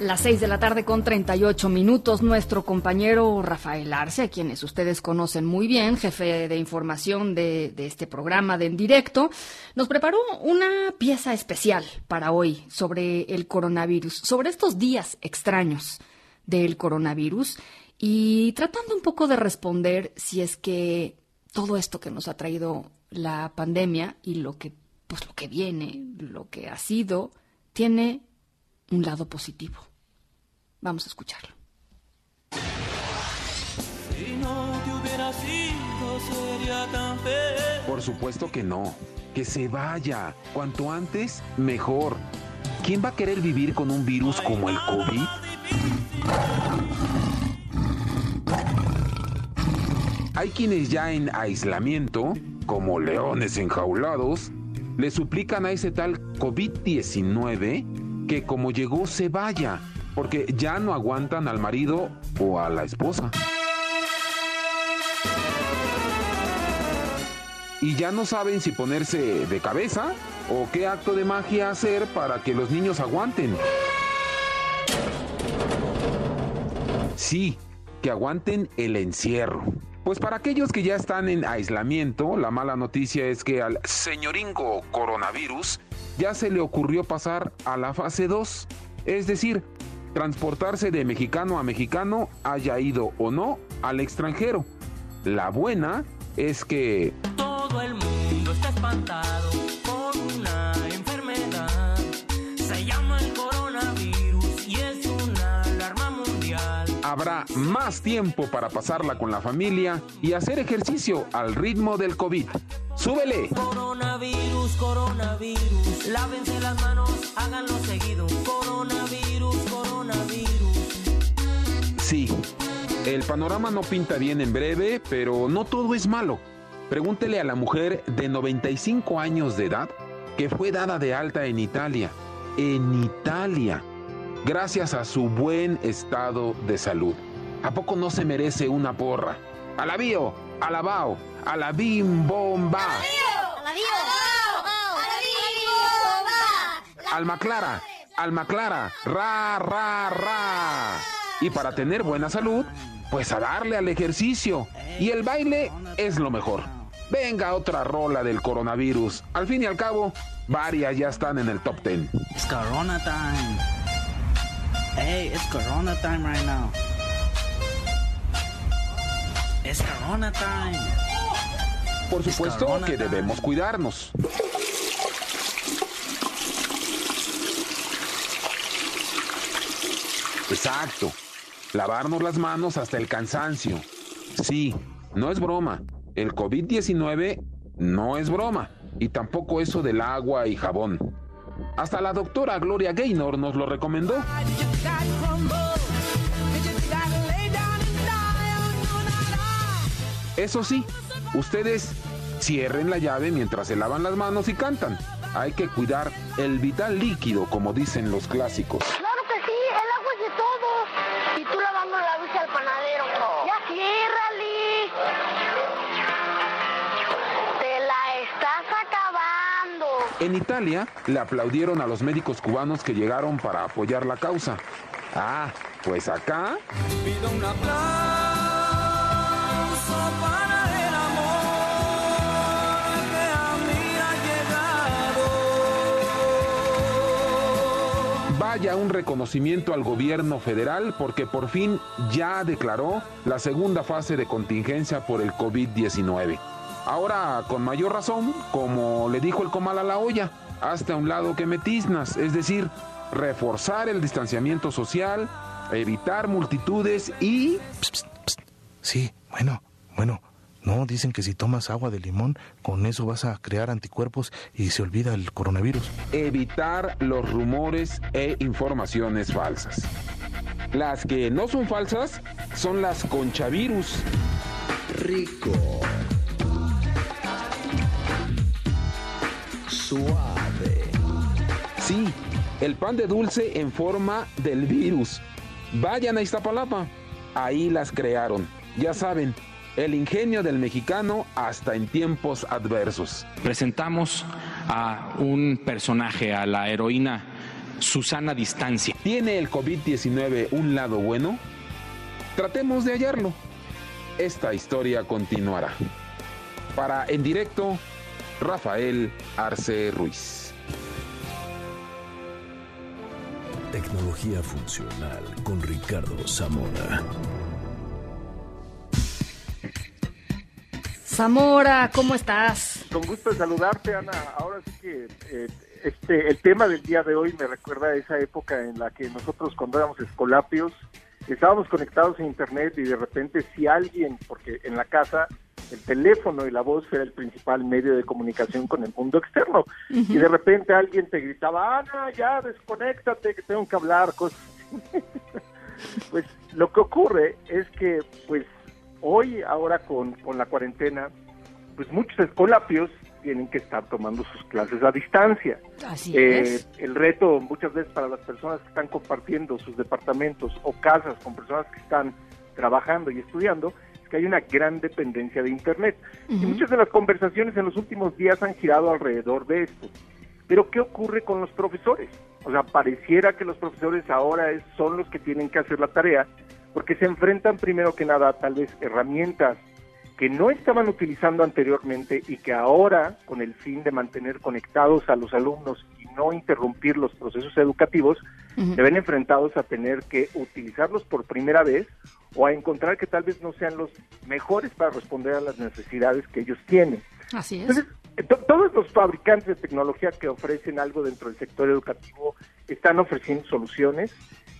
Speaker 2: Las seis de la tarde con 38 minutos, nuestro compañero Rafael Arce, a quienes ustedes conocen muy bien, jefe de información de, de, este programa de En Directo, nos preparó una pieza especial para hoy sobre el coronavirus, sobre estos días extraños del coronavirus y tratando un poco de responder si es que todo esto que nos ha traído la pandemia y lo que, pues lo que viene, lo que ha sido, tiene un lado positivo. Vamos a escucharlo.
Speaker 23: Por supuesto que no. Que se vaya. Cuanto antes, mejor. ¿Quién va a querer vivir con un virus como el COVID? Hay quienes ya en aislamiento, como leones enjaulados, le suplican a ese tal COVID-19 que como llegó se vaya porque ya no aguantan al marido o a la esposa. Y ya no saben si ponerse de cabeza o qué acto de magia hacer para que los niños aguanten. Sí, que aguanten el encierro. Pues para aquellos que ya están en aislamiento, la mala noticia es que al señoringo coronavirus ya se le ocurrió pasar a la fase 2, es decir, transportarse de mexicano a mexicano, haya ido o no al extranjero. La buena es que...
Speaker 24: Todo el mundo está espantado con una enfermedad. Se llama el coronavirus y es una alarma mundial.
Speaker 23: Habrá más tiempo para pasarla con la familia y hacer ejercicio al ritmo del COVID. ¡Súbele!
Speaker 24: Coronavirus, coronavirus, lávense las manos, háganlo seguido. Coronavirus, coronavirus.
Speaker 23: El panorama no pinta bien en breve, pero no todo es malo. Pregúntele a la mujer de 95 años de edad que fue dada de alta en Italia. En Italia. Gracias a su buen estado de salud. ¿A poco no se merece una porra? ¡Alabío! ¡Alabao! a la bim bomba. Alma Clara, Alma Clara, ra, ra, ra. Y para tener buena salud, pues a darle al ejercicio. Y el baile es lo mejor. Venga otra rola del coronavirus. Al fin y al cabo, varias ya están en el top 10.
Speaker 25: It's Corona time. Hey, it's Corona time right now. It's Corona time.
Speaker 23: Por supuesto que debemos cuidarnos. Exacto. Lavarnos las manos hasta el cansancio. Sí, no es broma. El COVID-19 no es broma. Y tampoco eso del agua y jabón. Hasta la doctora Gloria Gaynor nos lo recomendó. Eso sí, ustedes cierren la llave mientras se lavan las manos y cantan. Hay que cuidar el vital líquido, como dicen los clásicos. En Italia le aplaudieron a los médicos cubanos que llegaron para apoyar la causa. Ah, pues acá
Speaker 24: Pido un aplauso para el amor que a mí ha llegado.
Speaker 23: vaya un reconocimiento al gobierno federal porque por fin ya declaró la segunda fase de contingencia por el COVID-19. Ahora, con mayor razón, como le dijo el comal a la olla, hasta un lado que me tiznas, es decir, reforzar el distanciamiento social, evitar multitudes y...
Speaker 26: Sí, bueno, bueno. No, dicen que si tomas agua de limón, con eso vas a crear anticuerpos y se olvida el coronavirus.
Speaker 23: evitar los rumores e informaciones falsas. Las que no son falsas son las conchavirus.
Speaker 1: Rico. Suave.
Speaker 23: Sí, el pan de dulce en forma del virus. Vayan a Iztapalapa. Ahí las crearon. Ya saben, el ingenio del mexicano hasta en tiempos adversos.
Speaker 27: Presentamos a un personaje, a la heroína Susana Distancia.
Speaker 23: ¿Tiene el COVID-19 un lado bueno? Tratemos de hallarlo. Esta historia continuará. Para En Directo, Rafael Arce Ruiz.
Speaker 1: Tecnología funcional con Ricardo Zamora.
Speaker 2: Zamora, ¿cómo estás?
Speaker 28: Con gusto de saludarte, Ana. Ahora sí que eh, este, el tema del día de hoy me recuerda a esa época en la que nosotros cuando éramos escolapios estábamos conectados a internet y de repente si alguien, porque en la casa el teléfono y la voz era el principal medio de comunicación con el mundo externo y de repente alguien te gritaba, Ana, ya desconéctate que tengo que hablar, cosas. pues lo que ocurre es que pues hoy, ahora con, con la cuarentena, pues muchos escolapios tienen que estar tomando sus clases a distancia.
Speaker 2: Así
Speaker 28: Eh,
Speaker 2: es.
Speaker 28: El reto muchas veces para las personas que están compartiendo sus departamentos o casas con personas que están trabajando y estudiando es que hay una gran dependencia de Internet. Y muchas de las conversaciones en los últimos días han girado alrededor de esto. Pero ¿qué ocurre con los profesores? O sea, pareciera que los profesores ahora son los que tienen que hacer la tarea porque se enfrentan primero que nada a tal vez herramientas que no estaban utilizando anteriormente y que ahora, con el fin de mantener conectados a los alumnos y no interrumpir los procesos educativos, se ven enfrentados a tener que utilizarlos por primera vez o a encontrar que tal vez no sean los mejores para responder a las necesidades que ellos tienen.
Speaker 2: Así es.
Speaker 28: Entonces, todos los fabricantes de tecnología que ofrecen algo dentro del sector educativo están ofreciendo soluciones.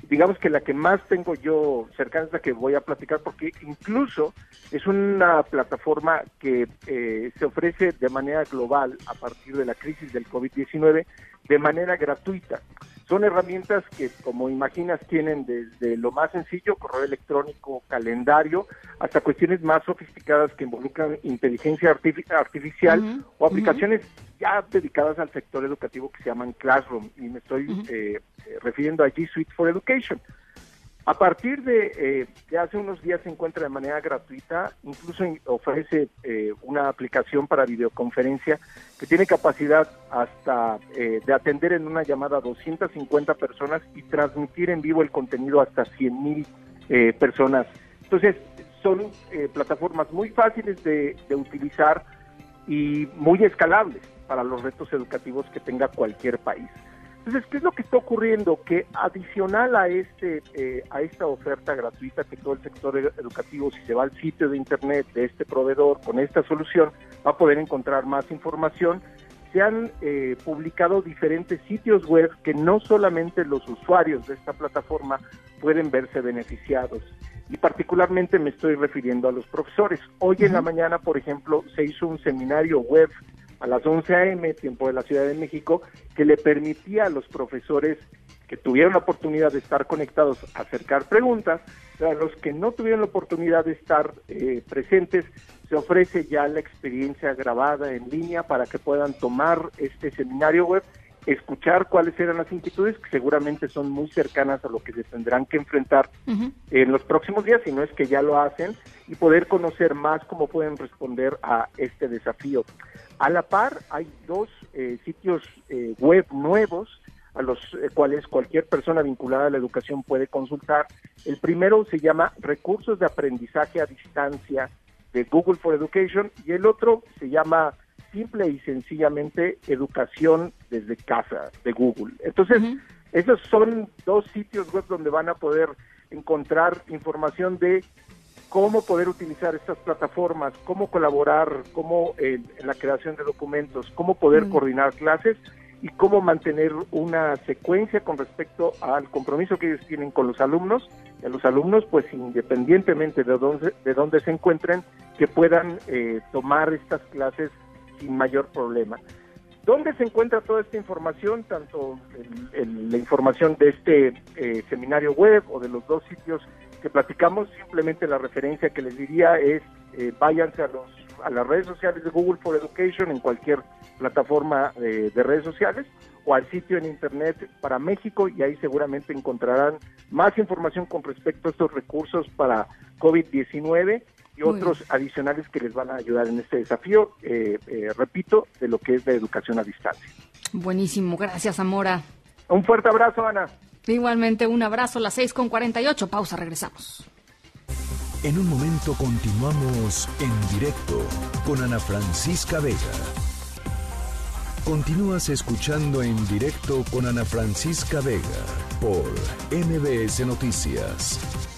Speaker 28: Digamos que la que más tengo yo cercana es la que voy a platicar porque incluso es una plataforma que eh, se ofrece de manera global a partir de la crisis del COVID-19 de manera gratuita. Son herramientas que, como imaginas, tienen desde lo más sencillo, correo electrónico, calendario, hasta cuestiones más sofisticadas que involucran inteligencia artifi- artificial o aplicaciones ya dedicadas al sector educativo que se llaman Classroom. Y me estoy eh, eh, refiriendo a G Suite for Education. A partir de, eh, hace unos días se encuentra de manera gratuita, incluso in- ofrece eh, una aplicación para videoconferencia que tiene capacidad hasta eh, de atender en una llamada a 250 personas y transmitir en vivo el contenido hasta 100 mil eh, personas. Entonces, son eh, plataformas muy fáciles de utilizar y muy escalables para los retos educativos que tenga cualquier país. Entonces, ¿qué es lo que está ocurriendo? Que adicional a este eh, a esta oferta gratuita que todo el sector ed- educativo, si se va al sitio de internet de este proveedor con esta solución, va a poder encontrar más información. Se han eh, publicado diferentes sitios web que no solamente los usuarios de esta plataforma pueden verse beneficiados. Y particularmente me estoy refiriendo a los profesores. Hoy en la mañana, por ejemplo, se hizo un seminario web a las 11 a.m., tiempo de la Ciudad de México, que le permitía a los profesores que tuvieron la oportunidad de estar conectados acercar preguntas, a los que no tuvieron la oportunidad de estar eh, presentes, se ofrece ya la experiencia grabada en línea para que puedan tomar este seminario web, escuchar cuáles eran las inquietudes, que seguramente son muy cercanas a lo que se tendrán que enfrentar en los próximos días, si no es que ya lo hacen, y poder conocer más cómo pueden responder a este desafío. A la par, hay dos eh, sitios eh, web nuevos a los eh, cuales cualquier persona vinculada a la educación puede consultar. El primero se llama Recursos de Aprendizaje a Distancia de Google for Education y el otro se llama simple y sencillamente Educación desde casa de Google. Entonces, esos son dos sitios web donde van a poder encontrar información de cómo poder utilizar estas plataformas, cómo colaborar, cómo eh, en la creación de documentos, cómo poder coordinar clases y cómo mantener una secuencia con respecto al compromiso que ellos tienen con los alumnos, y a los alumnos, pues independientemente de dónde, de dónde se encuentren, que puedan eh, tomar estas clases sin mayor problema. ¿Dónde se encuentra toda esta información? Tanto el- la información de este eh, seminario web o de los dos sitios que platicamos, simplemente la referencia que les diría es eh, váyanse a, los, a las redes sociales de Google for Education en cualquier plataforma eh, de redes sociales o al sitio en internet para México y ahí seguramente encontrarán más información con respecto a estos recursos para COVID-19 y otros adicionales que les van a ayudar en este desafío, eh, eh, repito, de lo que es la educación a distancia.
Speaker 2: Buenísimo, gracias Zamora.
Speaker 28: Un fuerte abrazo, Ana.
Speaker 2: Igualmente un abrazo, las 6 con 48, pausa, regresamos.
Speaker 1: En un momento continuamos en directo con Ana Francisca Vega. Continúas escuchando en directo con Ana Francisca Vega por MBS Noticias.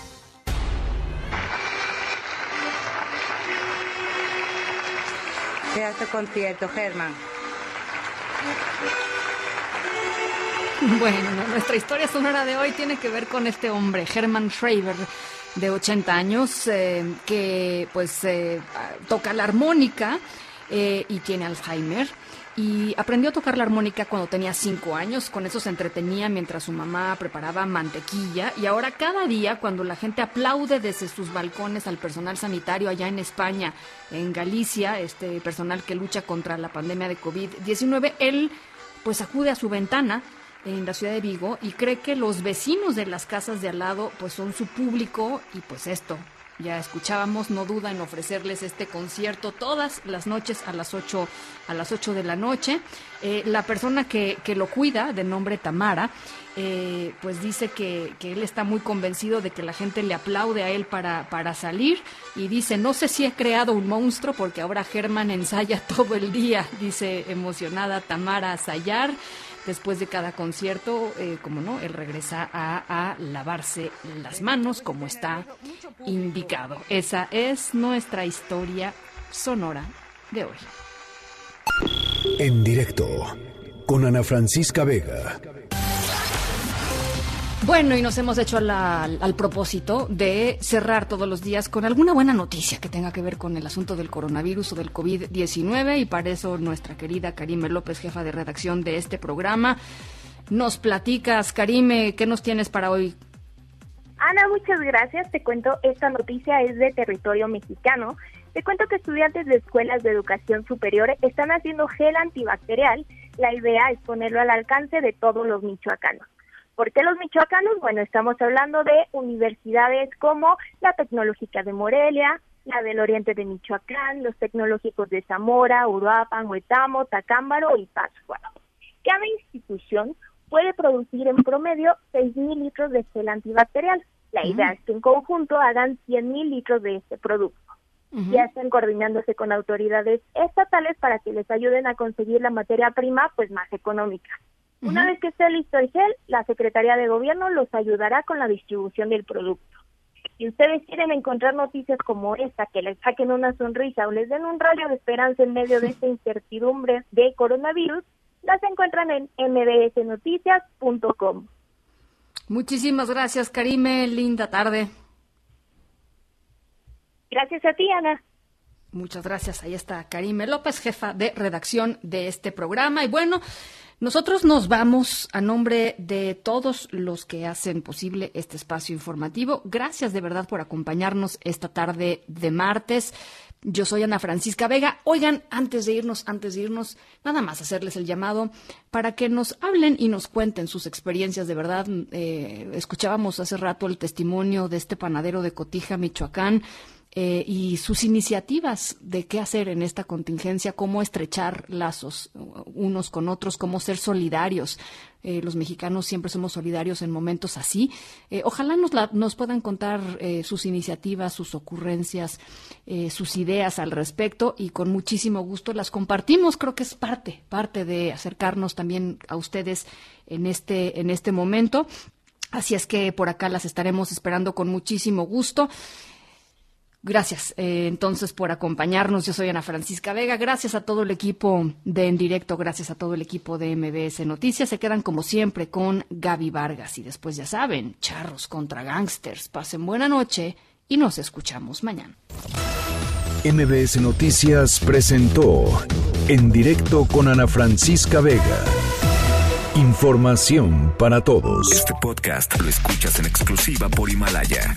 Speaker 29: Quédate concierto, Germán.
Speaker 2: Bueno, nuestra historia sonora de hoy tiene que ver con este hombre, Hermann Schreiber, de 80 años, eh, que pues eh, toca la armónica eh, y tiene Alzheimer. Y aprendió a tocar la armónica cuando tenía 5 años, con eso se entretenía mientras su mamá preparaba mantequilla. Y ahora cada día cuando la gente aplaude desde sus balcones al personal sanitario allá en España, en Galicia, este personal que lucha contra la pandemia de COVID-19, él pues acude a su ventana en la ciudad de Vigo y cree que los vecinos de las casas de al lado pues son su público y pues esto ya escuchábamos no duda en ofrecerles este concierto todas las noches a las 8 a las 8 de la noche. Eh, la persona que, que lo cuida de nombre Tamara eh, pues dice que, que él está muy convencido de que la gente le aplaude a él para, para salir y dice no sé si he creado un monstruo porque ahora Germán ensaya todo el día dice emocionada Tamara Sayar Después de cada concierto, eh, como no, él regresa a, a lavarse las manos como está indicado. Esa es nuestra historia sonora de hoy.
Speaker 1: En directo con Ana Francisca Vega.
Speaker 2: Bueno, y nos hemos hecho la- al propósito de cerrar todos los días con alguna buena noticia que tenga que ver con el asunto del coronavirus o del COVID-19 y para eso nuestra querida Karime López, jefa de redacción de este programa, nos platicas. Karime, ¿qué nos tienes para hoy?
Speaker 30: Ana, muchas gracias. Te cuento, esta noticia es de territorio mexicano. Te cuento que estudiantes de escuelas de educación superior están haciendo gel antibacterial. La idea es ponerlo al alcance de todos los michoacanos. ¿Por qué los michoacanos? Bueno, estamos hablando de universidades como la Tecnológica de Morelia, la del Oriente de Michoacán, los tecnológicos de Zamora, Uruapan, Huetamo, Tacámbaro y Pátzcuaro. Cada institución puede producir en promedio 6.000 litros de gel antibacterial. La idea es que en conjunto hagan 100.000 litros de este producto. Ya están coordinándose con autoridades estatales para que les ayuden a conseguir la materia prima pues más económica. Una vez que esté listo el gel, la Secretaría de Gobierno los ayudará con la distribución del producto. Si ustedes quieren encontrar noticias como esta, que les saquen una sonrisa o les den un rayo de esperanza en medio de esta incertidumbre de coronavirus, las encuentran en mbsnoticias.com.
Speaker 2: Muchísimas gracias, Karime. Linda tarde.
Speaker 30: Gracias a ti, Ana.
Speaker 2: Muchas gracias. Ahí está Karime López, jefa de redacción de este programa. Y bueno, nosotros nos vamos a nombre de todos los que hacen posible este espacio informativo. Gracias de verdad por acompañarnos esta tarde de martes. Yo soy Ana Francisca Vega. Oigan, antes de irnos, antes de irnos, nada más hacerles el llamado para que nos hablen y nos cuenten sus experiencias. De verdad, eh, escuchábamos hace rato el testimonio de este panadero de Cotija, Michoacán eh, y sus iniciativas de qué hacer en esta contingencia, cómo estrechar lazos unos con otros, cómo ser solidarios. Eh, los mexicanos siempre somos solidarios en momentos así. Eh, ojalá nos, nos puedan contar sus iniciativas, sus ocurrencias, sus ideas al respecto y con muchísimo gusto las compartimos. Creo que es parte, parte de acercarnos también a ustedes en este, en este momento. Así es que por acá las estaremos esperando con muchísimo gusto. Gracias eh, entonces por acompañarnos. Yo soy Ana Francisca Vega. Gracias a todo el equipo de En Directo, gracias a todo el equipo de MBS Noticias. Se quedan como siempre con Gaby Vargas. Y después ya saben, charros contra gangsters. Pasen buena noche y nos escuchamos mañana.
Speaker 1: MBS Noticias presentó En Directo con Ana Francisca Vega. Información para todos.
Speaker 31: Este podcast lo escuchas en exclusiva por Himalaya.